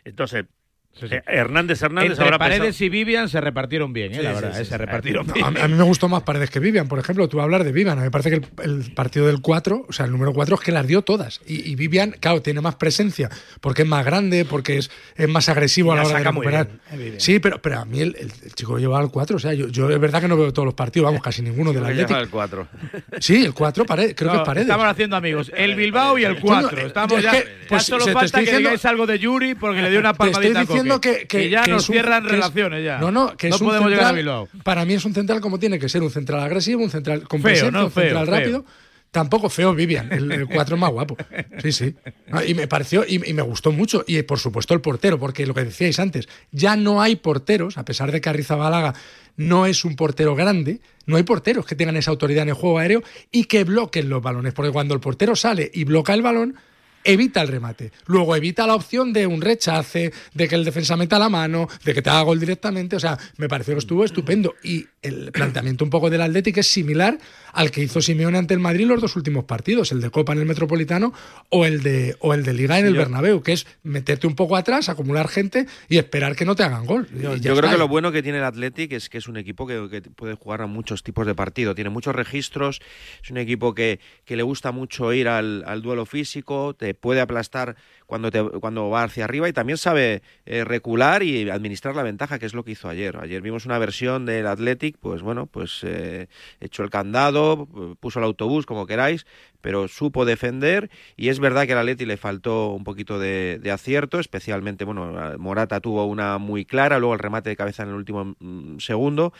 [SPEAKER 40] Entonces,
[SPEAKER 2] Sí, sí.
[SPEAKER 40] eh, Hernández Hernández
[SPEAKER 2] Entre
[SPEAKER 40] ahora
[SPEAKER 2] Paredes y Vivian se repartieron bien, ¿eh? la verdad,
[SPEAKER 45] sí,
[SPEAKER 2] eh,
[SPEAKER 45] sí,
[SPEAKER 2] se
[SPEAKER 45] sí.
[SPEAKER 2] repartieron
[SPEAKER 39] No,
[SPEAKER 2] bien.
[SPEAKER 39] a, mí- a me gustó más Paredes que Vivian, por ejemplo. Tú hablar de Vivian. A mí me parece que el, el partido del 4, o sea, el número 4 es que las dio todas. Y, y Vivian, claro, tiene más presencia porque es más grande, porque es, es más agresivo
[SPEAKER 45] Y
[SPEAKER 39] a la
[SPEAKER 45] la
[SPEAKER 39] hora de recuperar.
[SPEAKER 45] bien, eh.
[SPEAKER 39] Sí, pero, pero a mí el, el- el chico lleva al 4. O sea, yo, yo es verdad que no veo todos los partidos, vamos, casi ninguno
[SPEAKER 41] que ya
[SPEAKER 39] Atlético.
[SPEAKER 41] el 4.
[SPEAKER 39] Sí, el 4, Paredes, creo que es Paredes.
[SPEAKER 2] Estamos haciendo amigos. El Bilbao y el
[SPEAKER 39] Coño,
[SPEAKER 2] 4.
[SPEAKER 39] eh,
[SPEAKER 2] Estamos
[SPEAKER 39] es
[SPEAKER 2] ya.
[SPEAKER 39] que,
[SPEAKER 2] ya
[SPEAKER 39] pues,
[SPEAKER 2] solo falta que
[SPEAKER 39] diciendo-
[SPEAKER 2] digáis algo de Yuri porque le dio una palmadita a
[SPEAKER 39] diciendo que, que-
[SPEAKER 2] ya
[SPEAKER 39] que
[SPEAKER 2] nos
[SPEAKER 39] un-
[SPEAKER 2] cierran relaciones ya.
[SPEAKER 39] No, no, que
[SPEAKER 2] no
[SPEAKER 39] es un
[SPEAKER 2] podemos llegar a
[SPEAKER 39] central-
[SPEAKER 2] Bilbao.
[SPEAKER 39] Para mí es un central como tiene que ser, un central agresivo, un central con
[SPEAKER 2] Feo,
[SPEAKER 39] un central
[SPEAKER 2] Feo,
[SPEAKER 39] rápido. Tampoco feo Vivian, el 4 es más guapo. Sí, sí. Ah, Y me pareció, y, y me gustó mucho. Y por supuesto el portero, porque lo que decíais antes, ya no hay porteros, a pesar de que Arrizabalaga no es un portero grande, no hay porteros que tengan esa autoridad en el juego aéreo y que bloquen los balones. Porque cuando el portero sale y bloca el balón, evita el remate. Luego evita la opción de un rechace, de que el defensa meta la mano, de que te haga gol directamente. O sea, me pareció que estuvo estupendo. Y el planteamiento un poco del Atlético es similar al que hizo Simeone ante el Madrid los dos últimos partidos, el de Copa en el Metropolitano o el de, o el de Liga en el Bernabéu, que es meterte un poco atrás, acumular gente y esperar que no te hagan gol.
[SPEAKER 41] Yo creo que lo bueno que tiene el Athletic es que es un equipo que, que puede jugar a muchos tipos de partido, tiene muchos registros, es un equipo que, que le gusta mucho ir al, al duelo físico, te puede aplastar cuando, te, cuando va hacia arriba y también sabe eh, recular y administrar la ventaja, que es lo que hizo ayer. Ayer vimos una versión del Athletic, pues bueno, pues eh, echó el candado, puso el autobús, como queráis, pero supo defender y es verdad que al Atleti le faltó un poquito de, acierto, especialmente, bueno, Morata tuvo una muy clara, luego el remate de cabeza en el último mm, segundo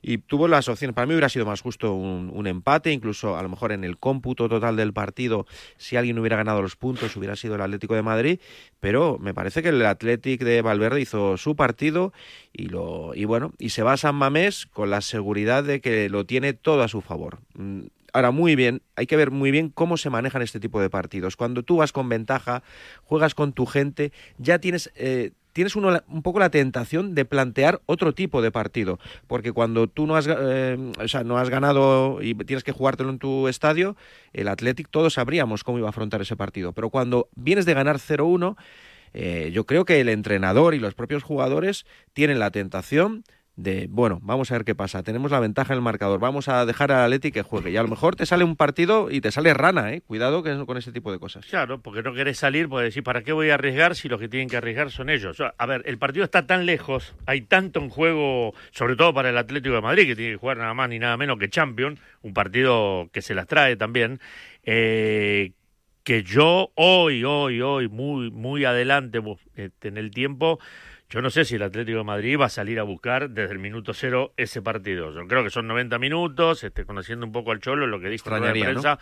[SPEAKER 41] y tuvo las opciones. Para mí hubiera sido más justo un, un empate, incluso a lo mejor en el cómputo total del partido, si alguien hubiera ganado los puntos, hubiera sido el Atlético de Madrid, pero me parece que el Atlético de Valverde hizo su partido y lo y bueno, y se va a San Mamés con la seguridad de que lo tiene todo a su favor. Ahora, muy bien, hay que ver muy bien cómo se manejan este tipo de partidos. Cuando tú vas con ventaja, juegas con tu gente, ya tienes, eh, tienes uno, un poco la tentación de plantear otro tipo de partido. Porque cuando tú no has, eh, o sea, no has ganado y tienes que jugártelo en tu estadio, el Athletic todos sabríamos cómo iba a afrontar ese partido. Pero cuando vienes de ganar 0-1, eh, yo creo que el entrenador y los propios jugadores tienen la tentación de, bueno, vamos a ver qué pasa, tenemos la ventaja en el marcador, vamos a dejar al Atleti que juegue. Y a lo mejor te sale un partido y te sale rana, ¿eh? Cuidado con ese tipo de cosas.
[SPEAKER 40] Claro, porque no querés salir, porque decir, ¿para qué voy a arriesgar si los que tienen que arriesgar son ellos? A ver, el partido está tan lejos, hay tanto en juego, sobre todo para el Atlético de Madrid, que tiene que jugar nada más ni nada menos que Champions, un partido que se las trae también, eh, que yo hoy, hoy, hoy, muy, muy adelante este, en el tiempo, yo no sé si el Atlético de Madrid va a salir a buscar desde el minuto cero ese partido. Yo creo que son 90 minutos, este, conociendo un poco al Cholo, lo que dijo
[SPEAKER 41] ¿no?
[SPEAKER 40] prensa.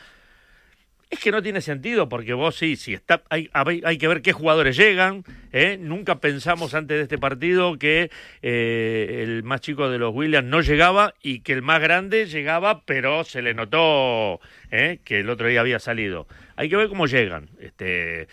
[SPEAKER 40] Es que no tiene sentido, porque vos sí, sí está, hay que ver qué jugadores llegan. ¿eh? Nunca pensamos antes de este partido que eh, el más chico de los Williams no llegaba y que el más grande llegaba, pero se le notó ¿eh? que el otro día había salido. Hay que ver cómo llegan. Este,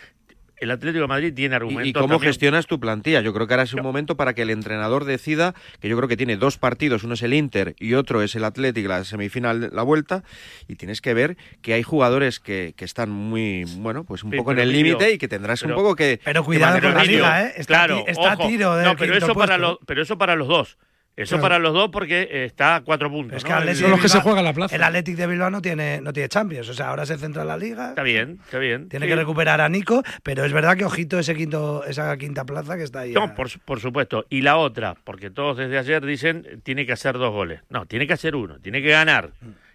[SPEAKER 40] el Atlético de Madrid tiene argumentos.
[SPEAKER 41] ¿Y, cómo
[SPEAKER 40] también-
[SPEAKER 41] gestionas tu plantilla? Yo creo que ahora es un momento para que el entrenador decida, que yo creo que tiene dos partidos, uno es el Inter y otro es el Atlético, la semifinal, la vuelta, y tienes que ver que hay jugadores que, que están muy, bueno, pues un
[SPEAKER 40] Sí,
[SPEAKER 41] poco en el límite y que tendrás
[SPEAKER 40] pero-
[SPEAKER 41] un poco que...
[SPEAKER 45] Pero cuidado con la liga, ¿eh? Está,
[SPEAKER 40] claro,
[SPEAKER 45] está
[SPEAKER 40] ojo.
[SPEAKER 45] tiro del
[SPEAKER 40] No, pero eso, para los, pero eso para los dos. Eso
[SPEAKER 45] Claro.
[SPEAKER 40] para los dos porque eh, está a cuatro puntos.
[SPEAKER 45] Es que
[SPEAKER 40] ¿no?
[SPEAKER 45] Athletic
[SPEAKER 40] El-
[SPEAKER 45] de Bilbao- El Athletic de Bilbao no tiene, no tiene Champions. O sea, ahora se centra en la liga.
[SPEAKER 40] Está bien, está bien.
[SPEAKER 45] Tiene
[SPEAKER 40] Sí.
[SPEAKER 45] que recuperar a Nico, pero es verdad que ojito ese quinto, esa quinta plaza que está ahí.
[SPEAKER 40] No, por, su- por supuesto. Y la otra, porque todos desde ayer dicen tiene que hacer dos goles. No, tiene que hacer uno, tiene que ganar.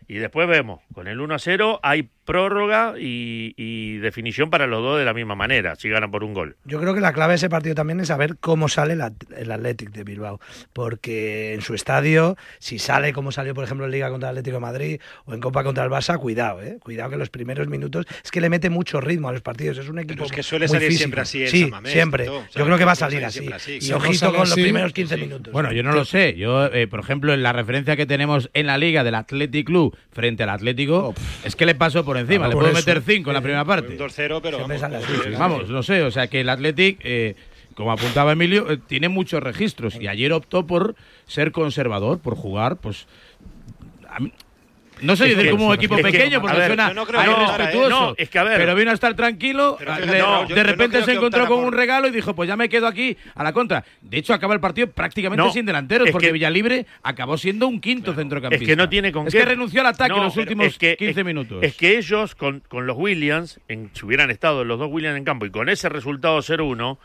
[SPEAKER 40] Y después vemos, con el 1 a 0 hay prórroga y, y definición para los dos de la misma manera, si ganan por un gol.
[SPEAKER 45] Yo creo que la clave de ese partido también es saber cómo sale el, At- el Athletic de Bilbao. Porque en su estadio, si sale como salió, por ejemplo, en Liga contra el Atlético de Madrid o en Copa contra el Barça, cuidado, ¿eh? Cuidado que los primeros minutos es que le mete mucho ritmo a los partidos. Es un equipo.
[SPEAKER 43] es que suele
[SPEAKER 45] muy
[SPEAKER 43] salir
[SPEAKER 45] físico.
[SPEAKER 43] siempre así
[SPEAKER 45] Sí,
[SPEAKER 43] Mamés,
[SPEAKER 45] siempre. Yo creo que va a salir así. Y
[SPEAKER 43] no
[SPEAKER 45] ojito con los primeros 15 minutos.
[SPEAKER 2] Bueno, yo no lo sé. Yo, eh, por ejemplo, en la referencia que tenemos en la liga del Athletic Club frente al Atlético, es que le pasó por encima.
[SPEAKER 43] Ah,
[SPEAKER 2] le
[SPEAKER 43] por
[SPEAKER 2] puedo meter 5 en la primera parte.
[SPEAKER 43] Un 2-0, pero vamos,
[SPEAKER 2] Vamos,
[SPEAKER 43] sí.
[SPEAKER 2] no sé, o sea que el Athletic, eh, como apuntaba Emilio, eh, tiene muchos registros y ayer optó por ser conservador, por jugar, pues... a mí- no sé dice como
[SPEAKER 40] es
[SPEAKER 2] equipo
[SPEAKER 40] que-
[SPEAKER 2] pequeño porque
[SPEAKER 40] ver,
[SPEAKER 2] suena
[SPEAKER 40] no creo
[SPEAKER 2] a
[SPEAKER 40] que no,
[SPEAKER 2] irrespetuoso.
[SPEAKER 40] no, es que a ver.
[SPEAKER 2] pero vino a estar tranquilo,
[SPEAKER 43] fíjate,
[SPEAKER 2] de,
[SPEAKER 43] no, yo-
[SPEAKER 2] de
[SPEAKER 43] yo no
[SPEAKER 2] repente se encontró con un regalo y dijo, pues ya me quedo aquí a la contra. De hecho, acaba el partido prácticamente sin delanteros porque
[SPEAKER 40] que-
[SPEAKER 2] Villalibre acabó siendo un quinto centrocampista.
[SPEAKER 40] Es que no tiene con
[SPEAKER 2] Es
[SPEAKER 40] qué.
[SPEAKER 2] que renunció al ataque en los últimos
[SPEAKER 40] es que-
[SPEAKER 2] 15
[SPEAKER 40] es-
[SPEAKER 2] minutos.
[SPEAKER 40] Es que ellos, con, con los Williams, en, si hubieran estado los dos Williams en campo y con ese resultado 0-1,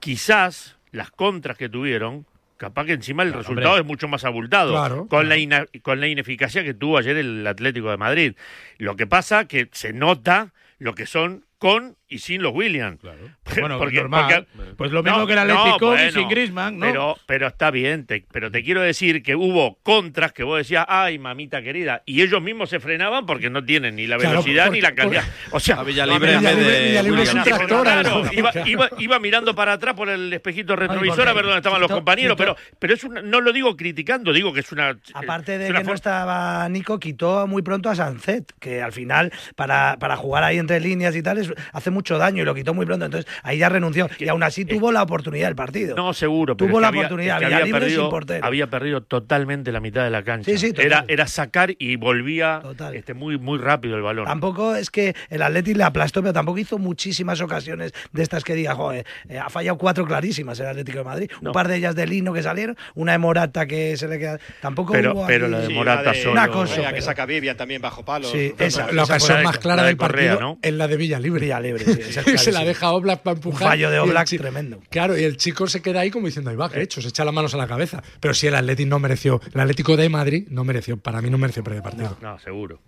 [SPEAKER 40] quizás las contras que tuvieron, capaz que encima el
[SPEAKER 2] Claro,
[SPEAKER 40] resultado
[SPEAKER 2] hombre.
[SPEAKER 40] es mucho más abultado.
[SPEAKER 39] Claro,
[SPEAKER 40] con, La ina- con la ineficacia que tuvo ayer el Atlético de Madrid. Lo que pasa que se nota lo que son con y sin los Williams.
[SPEAKER 2] Bueno, normal. Pues lo mismo que el
[SPEAKER 40] no,
[SPEAKER 2] Atlético con y
[SPEAKER 40] bueno,
[SPEAKER 2] sin Griezmann, ¿no?
[SPEAKER 40] Pero, pero está bien, te- pero te quiero decir que hubo contras que vos decías, ay, mamita querida, y ellos mismos se frenaban porque no tienen ni la
[SPEAKER 39] Claro,
[SPEAKER 40] velocidad
[SPEAKER 39] porque-
[SPEAKER 40] ni la calidad. O sea,
[SPEAKER 41] A Villalibre en vez de
[SPEAKER 39] Villalibre es un
[SPEAKER 41] Williams.
[SPEAKER 39] tractor.
[SPEAKER 40] Claro,
[SPEAKER 39] al-
[SPEAKER 40] iba, iba, iba mirando para atrás por el espejito retrovisor a ver dónde estaban los compañeros, pero, pero es una- no lo digo criticando, digo que es una.
[SPEAKER 45] Aparte de
[SPEAKER 40] una
[SPEAKER 45] que no
[SPEAKER 40] for-
[SPEAKER 45] estaba Nico, quitó muy pronto a Sancet, que al final, para, para jugar ahí entre líneas y tal, es- hace mucho daño y lo quitó muy pronto. Entonces ahí ya renunció. Y aún así tuvo la oportunidad del partido.
[SPEAKER 40] No, seguro. pero
[SPEAKER 45] Tuvo la
[SPEAKER 40] había-
[SPEAKER 45] oportunidad,
[SPEAKER 40] había perdido,
[SPEAKER 45] sin portero.
[SPEAKER 40] había perdido totalmente la mitad de la cancha.
[SPEAKER 45] Sí, sí,
[SPEAKER 40] era, era sacar y volvía este, muy, muy rápido el balón.
[SPEAKER 45] Tampoco es que el Atleti le aplastó, pero tampoco hizo muchísimas ocasiones de estas que diga, joder, eh, ha fallado cuatro clarísimas el Atlético de Madrid. Un par de ellas de Lino que salieron, una de Morata que se le queda. Tampoco
[SPEAKER 40] Pero-
[SPEAKER 45] hubo
[SPEAKER 40] pero
[SPEAKER 45] aquí-
[SPEAKER 40] la de
[SPEAKER 43] Sí,
[SPEAKER 40] Morata
[SPEAKER 43] la de
[SPEAKER 40] solo-
[SPEAKER 45] Una cosa,
[SPEAKER 43] Correa, que saca Vivian también bajo palo.
[SPEAKER 45] Sí, esa-
[SPEAKER 39] La ocasión más clara
[SPEAKER 40] la de
[SPEAKER 39] del partido
[SPEAKER 40] ¿no?
[SPEAKER 39] es la de Villalibre.
[SPEAKER 45] Villalibre, sí,
[SPEAKER 39] se la deja a Oblak para empujar.
[SPEAKER 45] Un fallo de Oblak tremendo.
[SPEAKER 39] Claro, y el chico se queda ahí como diciendo, ahí va, ¿qué he hecho? Se echa las manos a la cabeza. Pero si el Atlético no mereció, el Atlético de Madrid no mereció, para mí no mereció perder partido.
[SPEAKER 40] No, seguro.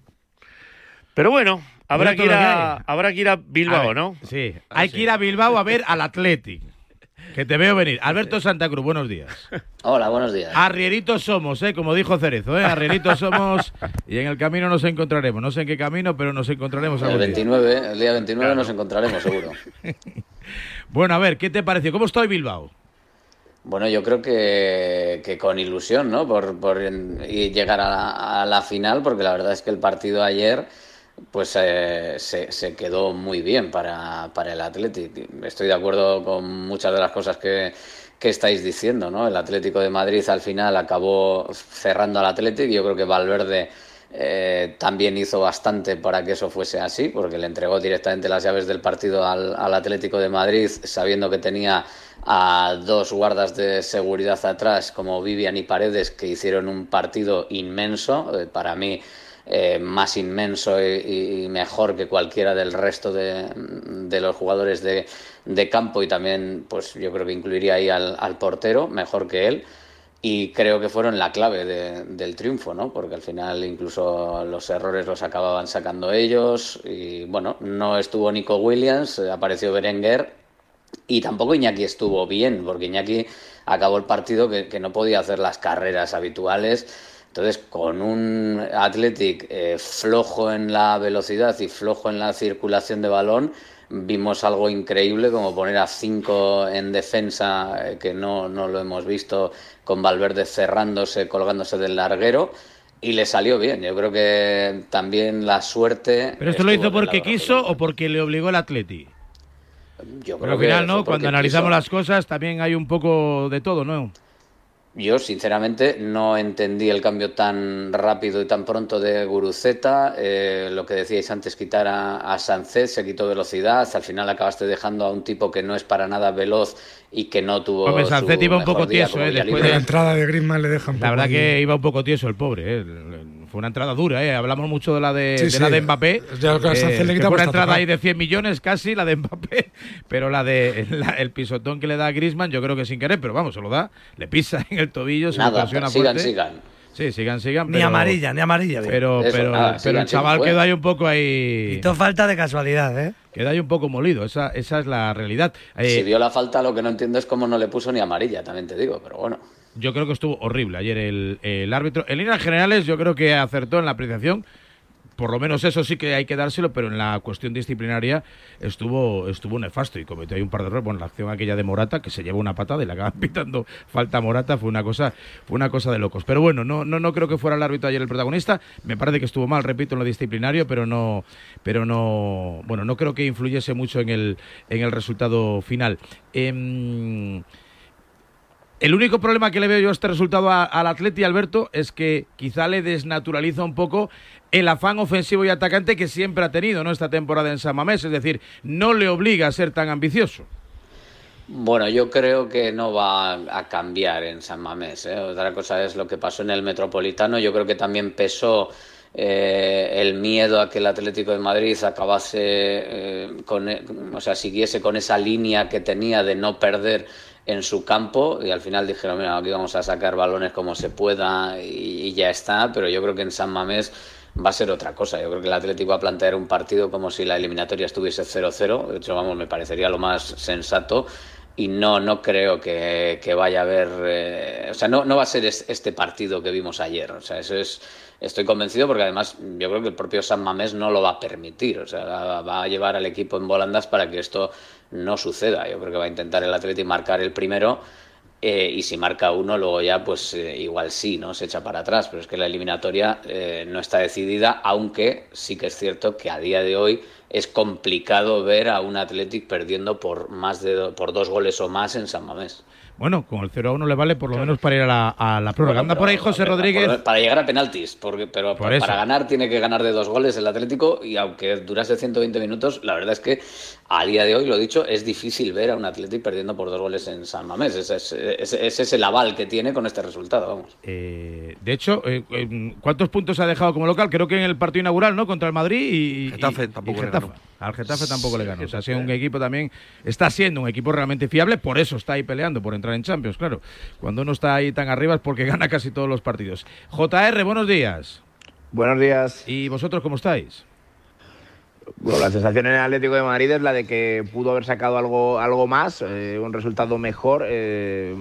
[SPEAKER 40] Pero bueno, habrá que, ir
[SPEAKER 2] que
[SPEAKER 40] a, habrá que ir a Bilbao,
[SPEAKER 2] A ver,
[SPEAKER 40] ¿no?
[SPEAKER 2] Sí, hay que ir a Bilbao a ver al Athletic. Que te veo venir. Alberto Santa Cruz, buenos días.
[SPEAKER 42] Hola, buenos días.
[SPEAKER 2] Arrieritos somos, ¿eh? como dijo Cerezo, ¿eh? Arrieritos somos y en el camino nos encontraremos. No sé en qué camino, pero nos encontraremos
[SPEAKER 42] El
[SPEAKER 2] día.
[SPEAKER 42] 29, el día 29 nos encontraremos, seguro.
[SPEAKER 2] Bueno, a ver, ¿qué te pareció? ¿Cómo estoy Bilbao?
[SPEAKER 42] Bueno, yo creo que, que con ilusión, ¿no? Por, llegar a la, a la final, porque la verdad es que el partido ayer pues eh, se, quedó muy bien para, para el Athletic. Estoy de acuerdo con muchas de las cosas que, que estáis diciendo, ¿no? El Atlético de Madrid al final acabó cerrando al Athletic. Yo creo que Valverde eh, también hizo bastante para que eso fuese así, porque le entregó directamente las llaves del partido al, al Atlético de Madrid, sabiendo que tenía a dos guardas de seguridad atrás, como Vivian y Paredes, que hicieron un partido inmenso. Eh, para mí, eh, más inmenso y, mejor que cualquiera del resto de, los jugadores de, campo y también pues yo creo que incluiría ahí al, portero mejor que él y creo que fueron la clave de- del triunfo, ¿no? Porque al final incluso los errores los acababan sacando ellos y bueno, no estuvo Nico Williams, apareció Berenguer y tampoco Iñaki estuvo bien, porque Iñaki acabó el partido que no podía hacer las carreras habituales. Entonces, con un Athletic eh, flojo en la velocidad y flojo en la circulación de balón, vimos algo increíble como poner a cinco en defensa, eh, que no, no lo hemos visto, con Valverde cerrándose, colgándose del larguero. Y le salió bien. Yo creo que también la suerte.
[SPEAKER 2] ¿Pero esto lo hizo porque quiso o porque le obligó el Atleti?
[SPEAKER 42] Yo
[SPEAKER 2] Pero
[SPEAKER 42] creo
[SPEAKER 2] al
[SPEAKER 42] que
[SPEAKER 2] final, ¿no? Cuando analizamos
[SPEAKER 42] quiso.
[SPEAKER 2] las cosas también hay un poco de todo, ¿no?
[SPEAKER 42] Yo, sinceramente, no entendí el cambio tan rápido y tan pronto de Guruceta. Eh, lo que decíais antes, quitar a, a Sánchez, se quitó velocidad. Al final acabaste dejando a un tipo que no es para nada veloz y que no tuvo.
[SPEAKER 2] Hombre, Sánchez iba un poco
[SPEAKER 42] día
[SPEAKER 2] tieso, ¿eh? Después
[SPEAKER 39] La entrada de Griezmann le deja un
[SPEAKER 2] La verdad
[SPEAKER 39] ahí.
[SPEAKER 2] que iba un poco tieso el pobre, ¿eh? Fue una entrada dura, ¿eh? Hablamos mucho de la de,
[SPEAKER 39] Sí,
[SPEAKER 2] de
[SPEAKER 39] sí.
[SPEAKER 2] la de Mbappé.
[SPEAKER 39] Ya que
[SPEAKER 2] eh, que fue una entrada
[SPEAKER 39] tocar.
[SPEAKER 2] ahí de 100 millones casi, la de Mbappé. Pero la de la- el pisotón que le da a Griezmann, yo creo que sin querer, pero vamos, se lo da, le pisa en el tobillo, se
[SPEAKER 42] Nada,
[SPEAKER 2] ocasiona
[SPEAKER 42] sigan,
[SPEAKER 2] fuerte.
[SPEAKER 42] sigan.
[SPEAKER 2] Sí, sigan, sigan.
[SPEAKER 45] Ni
[SPEAKER 2] pero-
[SPEAKER 45] amarilla, ni amarilla. bien.
[SPEAKER 2] Pero,
[SPEAKER 42] Eso,
[SPEAKER 2] pero,
[SPEAKER 42] nada,
[SPEAKER 2] pero
[SPEAKER 42] sigan,
[SPEAKER 2] el chaval quedó ahí un poco ahí.
[SPEAKER 45] Quitó falta de casualidad, ¿eh?
[SPEAKER 2] Queda ahí un poco molido, esa, esa es la realidad. Eh,
[SPEAKER 42] Si vio la falta, lo que no entiendo es cómo no le puso ni amarilla, también te digo, pero bueno.
[SPEAKER 2] Yo creo que estuvo horrible ayer el, el árbitro. En líneas generales, yo creo que acertó en la apreciación. Por lo menos eso sí que hay que dárselo, pero en la cuestión disciplinaria estuvo estuvo nefasto y cometió ahí un par de errores. Bueno, la acción aquella de Morata, que se llevó una patada y le acaban pitando falta a Morata, fue una cosa fue una cosa de locos. Pero bueno, no no no creo que fuera el árbitro ayer el protagonista. Me parece que estuvo mal, repito, en lo disciplinario, pero no pero no bueno, no creo que influyese mucho en el en el resultado final. Em, el único problema que le veo yo a este resultado al Atleti, Alberto, es que quizá le desnaturaliza un poco el afán ofensivo y atacante que siempre ha tenido ¿no? esta temporada en San Mamés. Es decir, no le obliga a ser tan ambicioso.
[SPEAKER 42] Bueno, yo creo que no va a cambiar en San Mamés. ¿eh? Otra cosa es lo que pasó en el Metropolitano. Yo creo que también pesó eh, el miedo a que el Atlético de Madrid acabase eh, con, e- o sea, siguiese con esa línea que tenía de no perder en su campo y al final dijeron, mira, aquí vamos a sacar balones como se pueda y, ya está, pero yo creo que en San Mamés va a ser otra cosa. Yo creo que el Atlético va a plantear un partido como si la eliminatoria estuviese 0-0. De hecho, vamos, me parecería lo más sensato. Y no, no creo que, que vaya a haber. eh, o sea, no, no va a ser es- este partido que vimos ayer. O sea, eso es. Estoy convencido porque además yo creo que el propio San Mamés no lo va a permitir. O sea, va, a llevar al equipo en volandas para que esto no suceda. Yo creo que va a intentar el Atlético marcar el primero. Eh, y si marca uno, luego ya, pues eh, igual sí, ¿no? Se echa para atrás. Pero es que la eliminatoria eh, no está decidida, aunque sí que es cierto que a día de hoy es complicado ver a un Athletic perdiendo por más de do- por dos goles o más en San Mamés.
[SPEAKER 2] Bueno, con el 0 a 1 le vale por lo menos para ir a la, a la prórroga. Anda por ahí José Rodríguez.
[SPEAKER 42] para llegar a penaltis, porque, pero
[SPEAKER 2] Por
[SPEAKER 42] para ganar tiene que ganar de dos goles el Atlético y aunque durase 120 minutos, la verdad es que a día de hoy, lo dicho, es difícil ver a un Atlético perdiendo por dos goles en San Mamés. Ese es, ese- ese es el aval que tiene con este resultado, vamos.
[SPEAKER 2] Eh, de hecho, eh, eh, ¿cuántos puntos ha dejado como local? Creo que en el partido inaugural, ¿no? Contra el Madrid y.
[SPEAKER 41] Getafe
[SPEAKER 2] y-
[SPEAKER 41] tampoco
[SPEAKER 2] y Getafe. Al Getafe tampoco le ganó. O sea, ha sido un equipo también. Está siendo un equipo realmente fiable, por eso está ahí peleando, por entrar en Champions, claro. Cuando uno está ahí tan arriba es porque gana casi todos los partidos. JR, buenos días.
[SPEAKER 46] Buenos días.
[SPEAKER 2] ¿Y vosotros cómo estáis?
[SPEAKER 46] Bueno, la sensación en el Atlético de Madrid es la de que pudo haber sacado algo, algo más, eh, un resultado mejor, eh,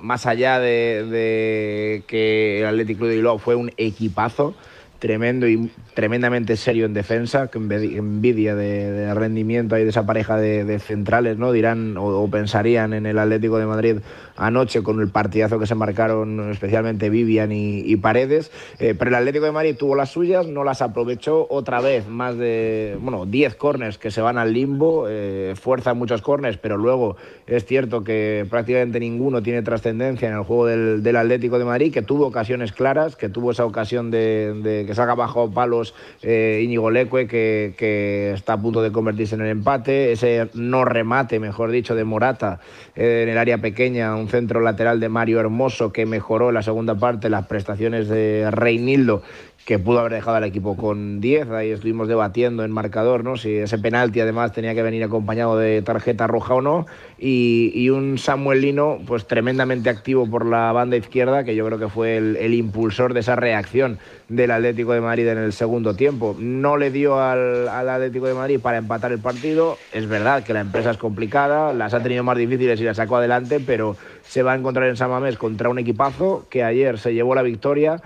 [SPEAKER 46] más allá de, de que el Atlético de Bilbao fue un equipazo tremendo y tremendamente serio en defensa, que envidia- de, rendimiento ahí de esa pareja de, de centrales, ¿no? Dirán o, o pensarían en el Atlético de Madrid anoche con el partidazo que se marcaron especialmente Vivian y, y Paredes, Eh, pero el Atlético de Madrid tuvo las suyas, no las aprovechó. Otra vez, más de, bueno, 10 corners que se van al limbo, eh, fuerza muchos corners, pero luego es cierto que prácticamente ninguno tiene trascendencia en el juego del, del Atlético de Madrid, que tuvo ocasiones claras, que tuvo esa ocasión de, de que saca bajo palos eh, Íñigo Leque, que, que está a punto de convertirse en el empate, ese no remate, mejor dicho, de Morata eh, en el área pequeña, un centro lateral de Mario Hermoso que mejoró la segunda parte las prestaciones de Reinildo que pudo haber dejado al equipo con 10. Ahí estuvimos debatiendo en marcador, ¿no? Si ese penalti además tenía que venir acompañado de tarjeta roja o no. Y, un Samuel Lino, pues tremendamente activo por la banda izquierda, que yo creo que fue el, el impulsor de esa reacción del Atlético de Madrid en el segundo tiempo. No le dio al, al Atlético de Madrid para empatar el partido. Es verdad que la empresa es complicada, las ha tenido más difíciles y las sacó adelante, pero se va a encontrar en San Mamés contra un equipazo que ayer se llevó la victoria.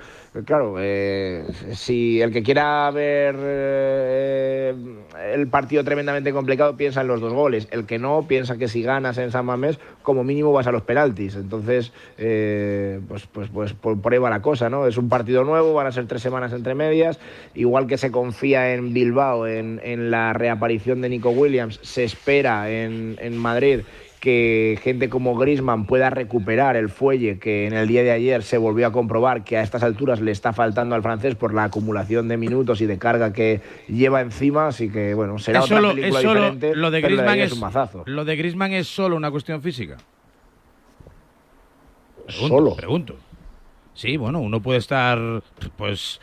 [SPEAKER 46] Claro, eh, si el que quiera ver eh, el partido tremendamente complicado piensa en los dos goles, el que no piensa que si ganas en San Mamés como mínimo vas a los penaltis. Entonces, eh, pues, pues, pues por, por ahí va la cosa, ¿no? Es un partido nuevo, van a ser tres semanas entre medias, igual que se confía en Bilbao en, en la reaparición de Nico Williams, se espera en, en Madrid que gente como Grisman pueda recuperar el fuelle que en el día de ayer se volvió a comprobar que a estas alturas le está faltando al francés por la acumulación de minutos y de carga que lleva encima, así que bueno, será
[SPEAKER 2] Es
[SPEAKER 46] otra
[SPEAKER 2] solo,
[SPEAKER 46] película
[SPEAKER 2] es solo-
[SPEAKER 47] lo
[SPEAKER 46] diferente. la de
[SPEAKER 2] Griezmann es,
[SPEAKER 46] un mazazo.
[SPEAKER 2] lo de Griezmann es solo una cuestión física. Pregunto,
[SPEAKER 46] Solo.
[SPEAKER 2] Pregunto. Sí, bueno, uno puede estar, pues,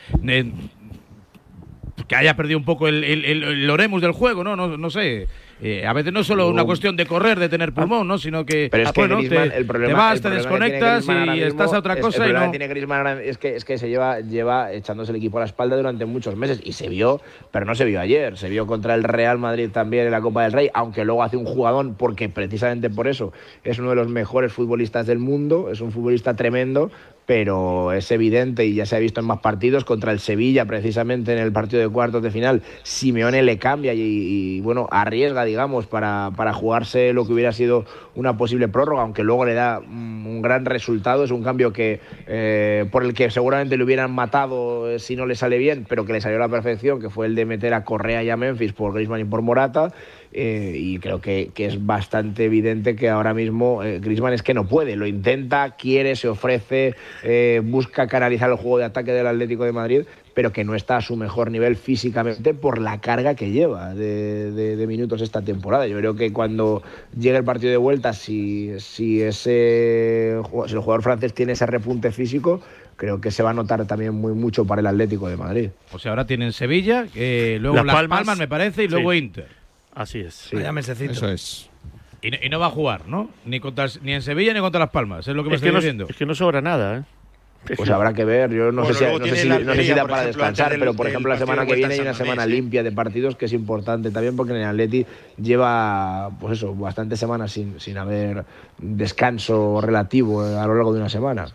[SPEAKER 2] que haya perdido un poco el, el, el- el oremus del juego, ¿no? No, no sé. Eh, a veces no es solo una cuestión de correr, de tener pulmón, ¿no? Sino que,
[SPEAKER 46] Pero es que
[SPEAKER 2] bueno,
[SPEAKER 46] Griezmann,
[SPEAKER 2] te,
[SPEAKER 46] el problema,
[SPEAKER 2] te vas,
[SPEAKER 46] el
[SPEAKER 2] te
[SPEAKER 46] que
[SPEAKER 2] desconectas y
[SPEAKER 46] mismo
[SPEAKER 2] estás a otra
[SPEAKER 46] es-
[SPEAKER 2] cosa y no.
[SPEAKER 46] que tiene Griezmann ahora es que, es que se lleva, lleva echándose el equipo a la espalda durante muchos meses y se vio, pero no se vio ayer, se vio contra el Real Madrid también en la Copa del Rey, aunque luego hace un jugadón porque precisamente por eso es uno de los mejores futbolistas del mundo, es un futbolista tremendo, pero es evidente y ya se ha visto en más partidos contra el Sevilla precisamente en el partido de cuartos de final, Simeone le cambia y, bueno, arriesga digamos para, para jugarse lo que hubiera sido una posible prórroga, aunque luego le da mm, un gran resultado, es un cambio que eh, por el que seguramente le hubieran matado eh, si no le sale bien, pero que le salió a la perfección, que fue el de meter a Correa y a Memphis por Griezmann y por Morata. eh, y creo que, que es bastante evidente que ahora mismo eh, es que no puede, lo intenta, quiere, se ofrece, busca canalizar el juego de ataque del Atlético de Madrid, pero que no está a su mejor nivel físicamente por la carga que lleva de, de- de minutos esta temporada. Yo creo que cuando llegue el partido de vuelta, si, si, ese, si el jugador francés tiene ese repunte físico, creo que se va a notar también muy mucho para el Atlético de Madrid.
[SPEAKER 2] O sea, ahora tienen Sevilla, eh, luego
[SPEAKER 46] Las
[SPEAKER 2] Las,
[SPEAKER 46] Palmas.
[SPEAKER 2] Palmas, me parece, y luego
[SPEAKER 40] Sí.
[SPEAKER 2] Inter.
[SPEAKER 40] Así es.
[SPEAKER 45] Vaya mesecito.
[SPEAKER 44] Eso es.
[SPEAKER 2] Y, no- y no va a jugar, ¿no? Ni, contra, ni en Sevilla ni contra Las Palmas, es lo que me
[SPEAKER 40] Es
[SPEAKER 2] estoy
[SPEAKER 40] que, no,
[SPEAKER 2] diciendo.
[SPEAKER 40] es que no sobra nada, ¿eh?
[SPEAKER 46] Pues habrá que ver, yo no
[SPEAKER 40] Bueno,
[SPEAKER 46] sé si, no sé si-
[SPEAKER 40] la
[SPEAKER 46] no sé si
[SPEAKER 40] Almería,
[SPEAKER 46] da para
[SPEAKER 40] ejemplo,
[SPEAKER 46] descansar, pero por ejemplo la semana que viene hay una semana limpia de partidos que es importante también porque en el Atleti lleva, pues eso, bastantes semanas sin, sin haber descanso relativo a lo largo de una semana.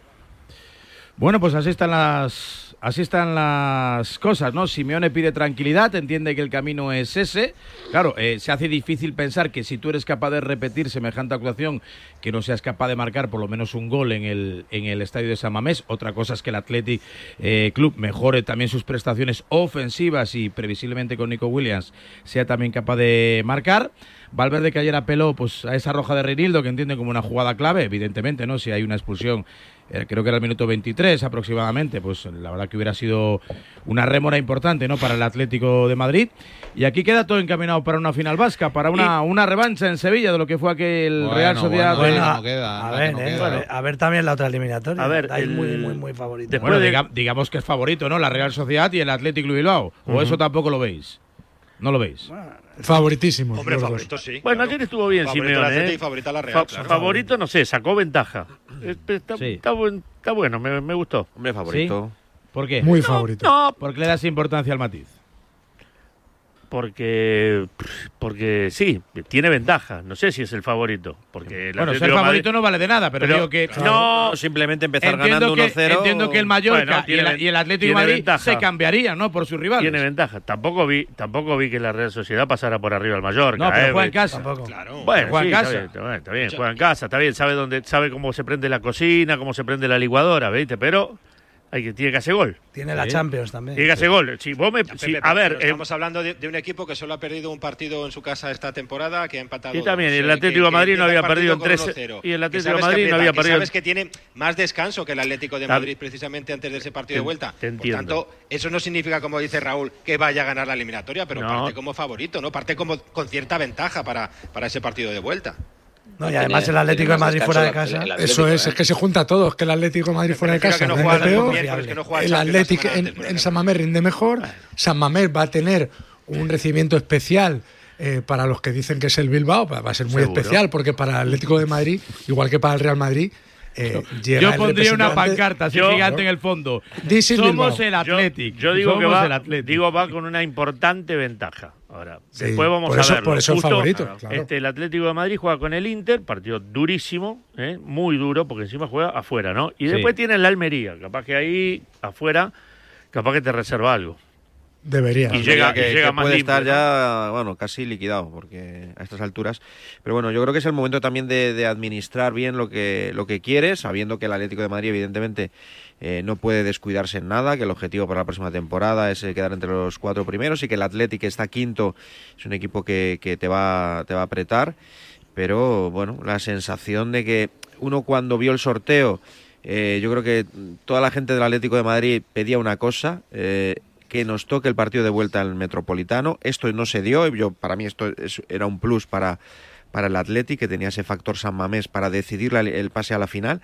[SPEAKER 2] Bueno, pues así están las así están las cosas, ¿no? Simeone pide tranquilidad, entiende que el camino es ese. Claro, eh, se hace difícil pensar que si tú eres capaz de repetir semejante actuación, que no seas capaz de marcar por lo menos un gol en el, en el estadio de San Mamés. Otra cosa es que el Athletic eh, Club mejore también sus prestaciones ofensivas y previsiblemente con Nico Williams sea también capaz de marcar. Valverde que ayer apeló pues, a esa roja de Reinildo, que entiende como una jugada clave, evidentemente, ¿no? Si hay una expulsión, creo que era el minuto 23 aproximadamente, pues la verdad que hubiera sido una rémora importante, ¿no? Para el Atlético de Madrid. Y aquí queda todo encaminado para una final vasca, para una, una revancha en Sevilla de lo que fue aquel
[SPEAKER 44] Bueno,
[SPEAKER 2] Real Sociedad.
[SPEAKER 44] bueno,
[SPEAKER 2] de-
[SPEAKER 44] bueno, no queda,
[SPEAKER 45] A ver,
[SPEAKER 44] no
[SPEAKER 45] eh,
[SPEAKER 44] queda.
[SPEAKER 45] a ver, a ver también la otra eliminatoria.
[SPEAKER 2] A ver,
[SPEAKER 45] Hay
[SPEAKER 2] el-
[SPEAKER 45] muy, muy, muy favorito.
[SPEAKER 2] Bueno, diga- digamos que es favorito, ¿no? La Real Sociedad y el Atlético de Bilbao. ¿O eso tampoco lo veis? ¿No lo veis?
[SPEAKER 39] Favoritísimo.
[SPEAKER 43] Hombre,
[SPEAKER 39] los dos.
[SPEAKER 43] favorito sí.
[SPEAKER 40] Bueno, ayer estuvo bien
[SPEAKER 43] Favorito
[SPEAKER 40] Simeone. ¿eh?
[SPEAKER 43] y favorita la Real,
[SPEAKER 40] Fa-
[SPEAKER 43] claro.
[SPEAKER 40] Favorito, no sé, sacó ventaja. Este Está,
[SPEAKER 2] Sí.
[SPEAKER 40] está buen- está bueno, me, me gustó.
[SPEAKER 41] Hombre,
[SPEAKER 2] ¿Sí? ¿Por qué?
[SPEAKER 39] Muy favorito.
[SPEAKER 40] No,
[SPEAKER 2] ¿Por qué le das importancia al matiz?
[SPEAKER 40] Porque porque sí, tiene ventaja. No sé si es el favorito. Porque el
[SPEAKER 2] Bueno, ser favorito
[SPEAKER 40] Madrid-
[SPEAKER 2] no vale de nada, pero, digo que.
[SPEAKER 40] No,
[SPEAKER 41] simplemente empezar
[SPEAKER 2] entiendo
[SPEAKER 41] ganando
[SPEAKER 2] que,
[SPEAKER 41] 1-0.
[SPEAKER 2] Entiendo que el Mallorca
[SPEAKER 40] Bueno,
[SPEAKER 2] y, el, y el Atlético de Madrid
[SPEAKER 40] ventaja.
[SPEAKER 2] se cambiarían, ¿no? Por sus rivales.
[SPEAKER 40] Tiene ventaja. Tampoco vi, tampoco vi que la Real Sociedad pasara por arriba al Mallorca.
[SPEAKER 2] No, pero
[SPEAKER 40] eh,
[SPEAKER 2] juega en casa.
[SPEAKER 45] Tampoco.
[SPEAKER 40] Bueno,
[SPEAKER 2] Juega en casa.
[SPEAKER 40] Está bien, está bien, está bien, juega en casa, está bien, sabe dónde, sabe cómo se prende la cocina, cómo se prende la licuadora, ¿viste? Pero hay que tiene que hacer gol.
[SPEAKER 45] Tiene la Champions también.
[SPEAKER 40] Tiene que hacer gol. Si vos me,
[SPEAKER 43] Ya,
[SPEAKER 40] si-
[SPEAKER 43] Pepe,
[SPEAKER 40] a ver, eh,
[SPEAKER 43] estamos hablando de, de un equipo que solo ha perdido un partido en su casa esta temporada, que ha empatado.
[SPEAKER 40] Y también,
[SPEAKER 43] dos,
[SPEAKER 40] el
[SPEAKER 43] eh,
[SPEAKER 40] Atlético de Madrid
[SPEAKER 43] que
[SPEAKER 40] no había perdido en tres-
[SPEAKER 43] 1-0,
[SPEAKER 40] y el
[SPEAKER 43] que
[SPEAKER 40] Atlético de
[SPEAKER 43] sabes que
[SPEAKER 40] Madrid no había perdido-
[SPEAKER 43] Sabes que tiene más descanso que el Atlético de Madrid precisamente antes de ese partido
[SPEAKER 40] Te-
[SPEAKER 43] de vuelta.
[SPEAKER 40] te
[SPEAKER 43] Por
[SPEAKER 40] entiendo.
[SPEAKER 43] tanto, eso no significa, como dice Raúl, que vaya a ganar la eliminatoria, pero
[SPEAKER 40] No.
[SPEAKER 43] parte como favorito, ¿no? Parte como con cierta ventaja para, para ese partido de vuelta.
[SPEAKER 45] No, y además el Atlético de Madrid fuera de casa.
[SPEAKER 39] Eso es, es que se junta todo, es que el Atlético de Madrid fuera de casa
[SPEAKER 43] que no
[SPEAKER 39] rinde
[SPEAKER 43] juega el
[SPEAKER 39] Atlético en, San Mamés rinde mejor, San Mamés va a tener un recibimiento especial eh, para los que dicen que es el Bilbao, va va a ser muy
[SPEAKER 2] Seguro.
[SPEAKER 39] especial porque para el Atlético de Madrid, igual que para el Real Madrid, eh,
[SPEAKER 2] Yo pondría una pancarta así
[SPEAKER 39] Yo-
[SPEAKER 2] gigante en el fondo. Somos el Athletic.
[SPEAKER 40] Yo digo que va,
[SPEAKER 2] el Athletic.
[SPEAKER 40] digo va con una importante ventaja. Ahora,
[SPEAKER 39] Sí,
[SPEAKER 40] después vamos
[SPEAKER 39] por
[SPEAKER 40] a ver.
[SPEAKER 39] por eso es favorito, claro.
[SPEAKER 40] Este, el Atlético de Madrid juega con el Inter, partido durísimo, ¿eh? muy duro, porque encima juega afuera, ¿no? Y
[SPEAKER 2] Sí.
[SPEAKER 40] después tiene el Almería, capaz que ahí afuera, capaz que te reserva algo.
[SPEAKER 39] Debería.
[SPEAKER 40] Y llega,
[SPEAKER 41] que,
[SPEAKER 40] y llega
[SPEAKER 41] que
[SPEAKER 40] más
[SPEAKER 41] puede
[SPEAKER 40] limpio,
[SPEAKER 41] estar
[SPEAKER 40] ¿no?
[SPEAKER 41] ya, bueno, casi liquidado, porque a estas alturas. Pero bueno, yo creo que es el momento también de, de administrar bien lo que, lo que quiere, sabiendo que el Atlético de Madrid, evidentemente, eh, no puede descuidarse en nada, que el objetivo para la próxima temporada es eh, quedar entre los cuatro primeros y que el Atlético que está quinto es un equipo que, que te, va, te va a apretar. Pero bueno, la sensación de que uno cuando vio el sorteo, eh, yo creo que toda la gente del Atlético de Madrid pedía una cosa. eh, que nos toque el partido de vuelta al Metropolitano. Esto no se dio. Yo, para mí esto es- era un plus para, para el Atleti, que tenía ese factor San Mamés para decidir la- el pase a la final.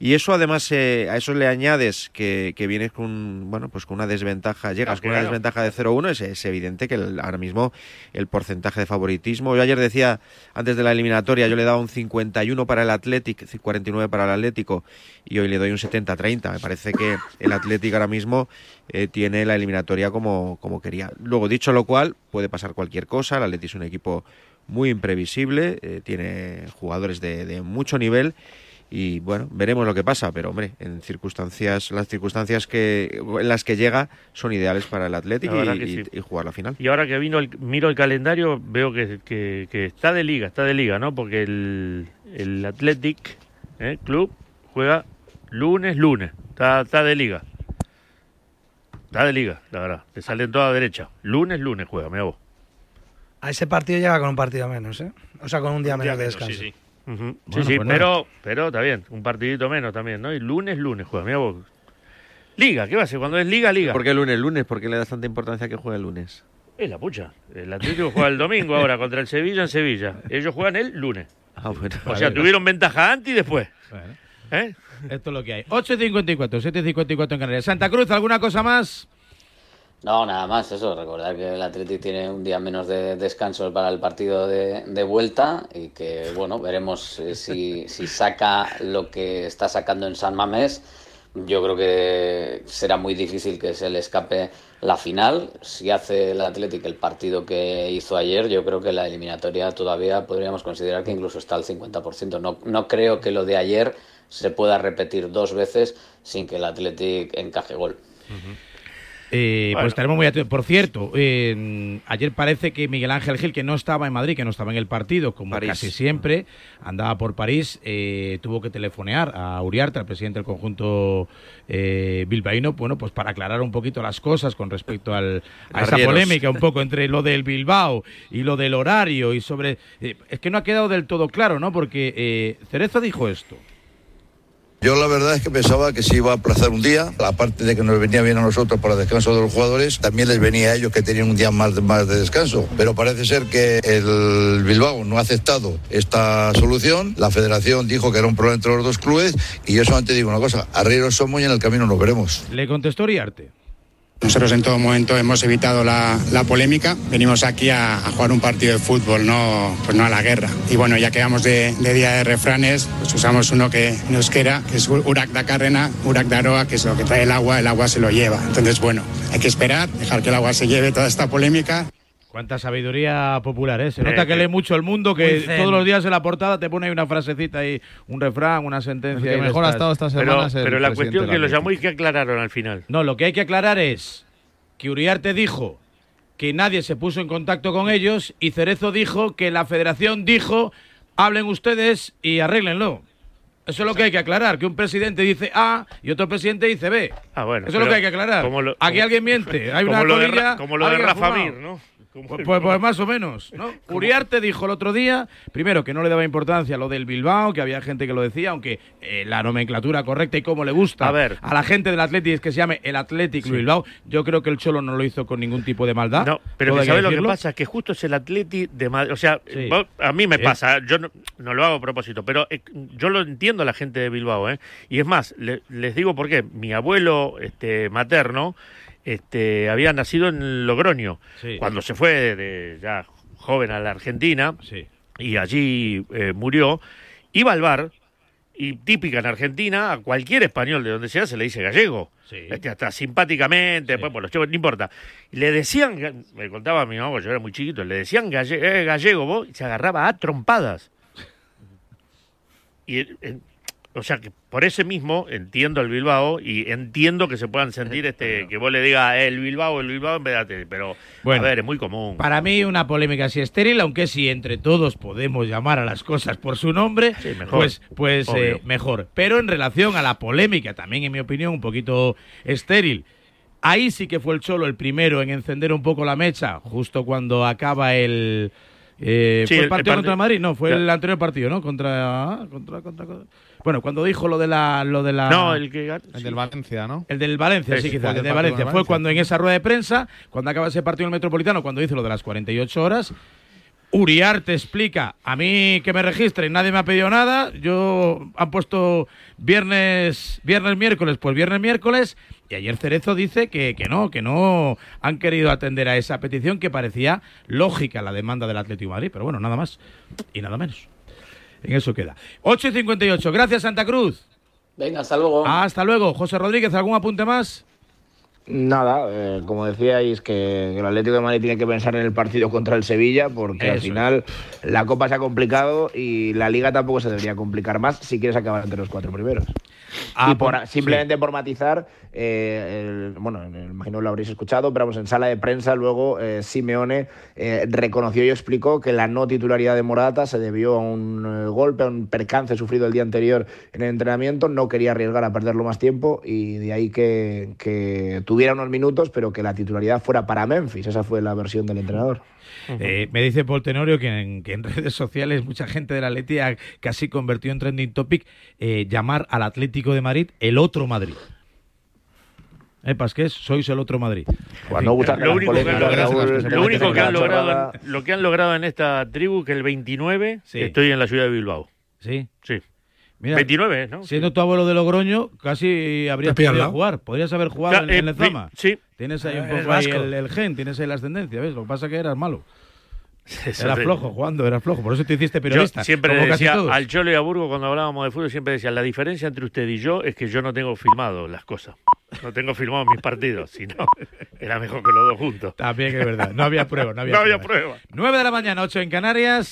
[SPEAKER 41] Y eso además, eh, a eso le añades que, que vienes con, bueno, pues con una desventaja, llegas
[SPEAKER 40] No,
[SPEAKER 41] con una
[SPEAKER 40] claro.
[SPEAKER 41] desventaja de 0-1, es, es evidente que el- ahora mismo el porcentaje de favoritismo, yo ayer decía, antes de la eliminatoria, yo le daba un 51 para el Athletic, 49 para el Atlético, y hoy le doy un 70-30. Me parece que el Atlético ahora mismo eh, tiene la eliminatoria como, como quería. Luego, dicho lo cual, puede pasar cualquier cosa, el Atlético es un equipo muy imprevisible, eh, tiene jugadores de, de mucho nivel y bueno, veremos lo que pasa, pero hombre, en circunstancias, las circunstancias que en las que llega son ideales para el Atlético y, jugar la final.
[SPEAKER 40] Y ahora que vino el, miro el calendario, veo que, que- que está de liga, está de liga, ¿no? Porque el, el Athletic ¿eh? Club juega lunes, lunes. Está, está de liga. Está de liga, la verdad. Te salen toda derecha. Lunes, lunes juega, mira vos.
[SPEAKER 45] A ese partido llega con un partido menos, ¿eh? O sea, con un día menos de descanso.
[SPEAKER 40] Sí, sí. Sí,
[SPEAKER 45] Bueno,
[SPEAKER 40] sí,
[SPEAKER 45] pues
[SPEAKER 40] pero, pero está bien. Un partidito menos también, ¿no? Y lunes, lunes juega, mira vos. Liga, ¿qué va a ser? Cuando es liga, liga.
[SPEAKER 41] ¿Por qué lunes, lunes? ¿Por qué le das tanta importancia a que juegue el lunes?
[SPEAKER 40] Es la pucha. El Atlético juega el domingo ahora contra el Sevilla en Sevilla. Ellos juegan el lunes.
[SPEAKER 41] Ah, bueno.
[SPEAKER 40] O sea, tuvieron ventaja antes y después. ¿Eh?
[SPEAKER 2] Esto es lo que hay. 8.54, 7.54 en Canarias. Santa Cruz, ¿alguna cosa más?
[SPEAKER 42] No, nada más, eso, recordar que el Atleti tiene un día menos de descanso para el partido de, de vuelta y que, bueno, veremos eh, si, si saca lo que está sacando en San Mamés. Yo creo que será muy difícil que se le escape la final. Si hace el Athletic el partido que hizo ayer, yo creo que la eliminatoria todavía podríamos considerar que incluso está al 50%. No, no creo que lo de ayer se pueda repetir dos veces sin que el Athletic encaje gol.
[SPEAKER 2] Eh,
[SPEAKER 42] Bueno.
[SPEAKER 2] Pues estaremos muy atentos. Por cierto, eh, ayer parece que Miguel Ángel Gil, que no estaba en Madrid, que no estaba en el partido, como
[SPEAKER 41] París.
[SPEAKER 2] casi siempre, andaba por París, eh, tuvo que telefonear a Uriarte, al presidente del conjunto eh, bilbaíno, bueno, pues para aclarar un poquito las cosas con respecto al, a esa polémica un poco entre lo del Bilbao y lo del horario y sobre... eh, es que no ha quedado del todo claro, ¿no? Porque eh, Cerezo dijo esto.
[SPEAKER 48] Yo la verdad es que pensaba que se iba a aplazar un día, aparte de que nos venía bien a nosotros para descanso de los jugadores, también les venía a ellos que tenían un día más de, descanso. Pero parece ser que el Bilbao no ha aceptado esta solución, la federación dijo que era un problema entre los dos clubes y yo solamente digo una cosa, arrieros somos y en el camino nos veremos.
[SPEAKER 2] Le contestó Uriarte.
[SPEAKER 49] Nosotros en todo momento hemos evitado la, la polémica. Venimos aquí a, jugar un partido de fútbol, no, pues no a la guerra. Y bueno, ya que vamos de, de día de refranes, pues usamos uno que en euskera, que es Urak da Carrena, Urak da Aroa, que es lo que trae el agua, el agua se lo lleva. Entonces, bueno, hay que esperar, dejar que el agua se lleve toda esta polémica.
[SPEAKER 2] Cuánta sabiduría popular, ¿eh? Se
[SPEAKER 40] Eh,
[SPEAKER 2] nota que
[SPEAKER 40] eh,
[SPEAKER 2] lee mucho el mundo, que todos los días en la portada te pone ahí una frasecita ahí, un refrán, una sentencia.
[SPEAKER 44] Que mejor ha estado esta
[SPEAKER 40] Pero,
[SPEAKER 44] semana es el
[SPEAKER 40] pero la cuestión que lo
[SPEAKER 44] Atlético.
[SPEAKER 40] llamó y que aclararon al final.
[SPEAKER 2] No, lo que hay que aclarar es que Uriarte dijo que nadie se puso en contacto con ellos y Cerezo dijo que la federación dijo hablen ustedes y arréglenlo. Eso es lo que hay que aclarar, que un presidente dice A y otro presidente dice B.
[SPEAKER 40] Ah, bueno.
[SPEAKER 2] Eso es lo que hay que aclarar.
[SPEAKER 40] como lo-
[SPEAKER 2] Aquí
[SPEAKER 40] como-
[SPEAKER 2] alguien miente, hay
[SPEAKER 40] como
[SPEAKER 2] una
[SPEAKER 40] lo de como lo de Rafa. Mir, ¿no?
[SPEAKER 2] Pues, pues- pues más o menos, ¿no? Uriarte dijo el otro día, primero, que no le daba importancia a lo del Bilbao, que había gente que lo decía, aunque eh, la nomenclatura correcta y como le gusta
[SPEAKER 40] A ver.
[SPEAKER 2] la gente del Atlético es que se llame el Atlético Bilbao, yo creo que el Cholo no lo hizo con ningún tipo de maldad.
[SPEAKER 40] No, pero que ¿sabes lo que pasa? Que justo es el Atleti de Madrid. O sea,
[SPEAKER 2] Sí.
[SPEAKER 40] vos- a mí me
[SPEAKER 2] Sí.
[SPEAKER 40] pasa, yo no, no lo hago a propósito, pero eh, yo lo entiendo a la gente de Bilbao, ¿eh? Y es más, le- les digo por qué. Mi abuelo este, materno este, había nacido en Logroño.
[SPEAKER 2] Sí.
[SPEAKER 40] Cuando se fue de, ya joven a la Argentina y allí eh, murió, iba al bar. Y típica en Argentina, a cualquier español de donde sea se le dice gallego. Este, hasta simpáticamente, después por los chicos, no importa. Le decían, me contaba mi mamá, yo era muy chiquito, le decían galle- eh, gallego, vos, y se agarraba a trompadas. Y, eh, o sea, que por ese mismo entiendo el Bilbao y entiendo que se puedan sentir este que vos le digas eh, el Bilbao, el Bilbao en vez de pero
[SPEAKER 2] Bueno.
[SPEAKER 40] a ver, es muy común.
[SPEAKER 2] Para mí una polémica así estéril, aunque si entre todos podemos llamar a las cosas por su nombre,
[SPEAKER 40] mejor.
[SPEAKER 2] pues, pues eh, mejor. Pero en relación a la polémica, también en mi opinión un poquito estéril, ahí sí que fue el Cholo el primero en encender un poco la mecha, justo cuando acaba el... eh,
[SPEAKER 40] Sí,
[SPEAKER 2] ¿Fue el,
[SPEAKER 40] el-
[SPEAKER 2] partido
[SPEAKER 40] el parti-
[SPEAKER 2] contra Madrid? No, fue
[SPEAKER 40] Claro.
[SPEAKER 2] el anterior partido, ¿no? Contra, contra, contra, contra- Bueno, cuando dijo lo de la... Lo de la
[SPEAKER 40] No, el que
[SPEAKER 44] El del Valencia, ¿no?
[SPEAKER 2] el del Valencia,
[SPEAKER 44] Sí,
[SPEAKER 2] quizás. El
[SPEAKER 44] del
[SPEAKER 2] de Valencia. Fue
[SPEAKER 44] Valencia.
[SPEAKER 2] cuando en esa rueda de prensa, cuando acaba ese partido en el Metropolitano, cuando dice lo de las 48 horas, Uriarte explica, a mí que me registren, nadie me ha pedido nada, yo han puesto viernes, viernes, miércoles, pues viernes, miércoles, y ayer Cerezo dice que, que no, que no han querido atender a esa petición que parecía lógica la demanda del Atlético de Madrid, pero bueno, nada más y nada menos. En eso queda. 8 y 58, gracias Santa Cruz.
[SPEAKER 42] Venga, hasta luego.
[SPEAKER 2] Hasta luego. José Rodríguez, ¿algún apunte más?
[SPEAKER 46] Nada, eh, como decíais, que, que el Atlético de Madrid tiene que pensar en el partido contra el Sevilla, porque al
[SPEAKER 2] Eso
[SPEAKER 46] final la Copa se ha complicado y la Liga tampoco se debería complicar más si quieres acabar entre los cuatro primeros.
[SPEAKER 2] Ah,
[SPEAKER 46] y por-
[SPEAKER 2] pon-
[SPEAKER 46] simplemente por matizar, eh, el- bueno, imagino lo habréis escuchado, pero vamos, en sala de prensa luego eh, Simeone eh, reconoció y explicó que la no titularidad de Morata se debió a un eh, golpe, a un percance sufrido el día anterior en el entrenamiento, no quería arriesgar a perderlo más tiempo y de ahí que, que tuviera unos minutos, pero que la titularidad fuera para Memphis, esa fue la versión del entrenador.
[SPEAKER 2] Eh, me dice Paul Tenorio que en, que en redes sociales mucha gente de la Atleti ha casi convertido en trending topic eh, llamar al Atlético de Madrid el otro Madrid. ¿Eh, Pasqués? Sois el otro Madrid.
[SPEAKER 46] Pues no gusta que
[SPEAKER 40] lo único que, han logrado- lo único que
[SPEAKER 46] en
[SPEAKER 40] han logrado en, lo que han logrado en esta tribu que el 29
[SPEAKER 2] Sí.
[SPEAKER 40] estoy en la ciudad de Bilbao.
[SPEAKER 2] ¿Sí?
[SPEAKER 40] Sí.
[SPEAKER 2] Mira,
[SPEAKER 40] 29, ¿no?
[SPEAKER 2] Siendo tu abuelo de Logroño, casi habrías podido jugar. Podrías haber jugado
[SPEAKER 40] Claro,
[SPEAKER 2] en,
[SPEAKER 40] eh,
[SPEAKER 2] en Lezama.
[SPEAKER 40] sí, sí.
[SPEAKER 2] Tienes ahí un
[SPEAKER 45] Eres
[SPEAKER 2] poco ahí
[SPEAKER 45] vasco.
[SPEAKER 2] el, el gen, tienes ahí la ascendencia, ¿ves? Lo que pasa es que eras malo.
[SPEAKER 40] Eso
[SPEAKER 2] Eras flojo jugando, eras flojo. Por eso te hiciste
[SPEAKER 40] Yo
[SPEAKER 2] periodista.
[SPEAKER 40] siempre
[SPEAKER 2] como
[SPEAKER 40] le
[SPEAKER 2] casi
[SPEAKER 40] decía
[SPEAKER 2] todos.
[SPEAKER 40] al Cholo y a Burgo cuando hablábamos de fútbol, siempre decía, la diferencia entre usted y yo es que yo no tengo filmado las cosas. No tengo filmado mis partidos, si no, era mejor que los dos juntos.
[SPEAKER 2] También es verdad. No había prueba. No había,
[SPEAKER 40] No había
[SPEAKER 2] prueba.
[SPEAKER 40] prueba.
[SPEAKER 2] 9 de la mañana, 8 en Canarias.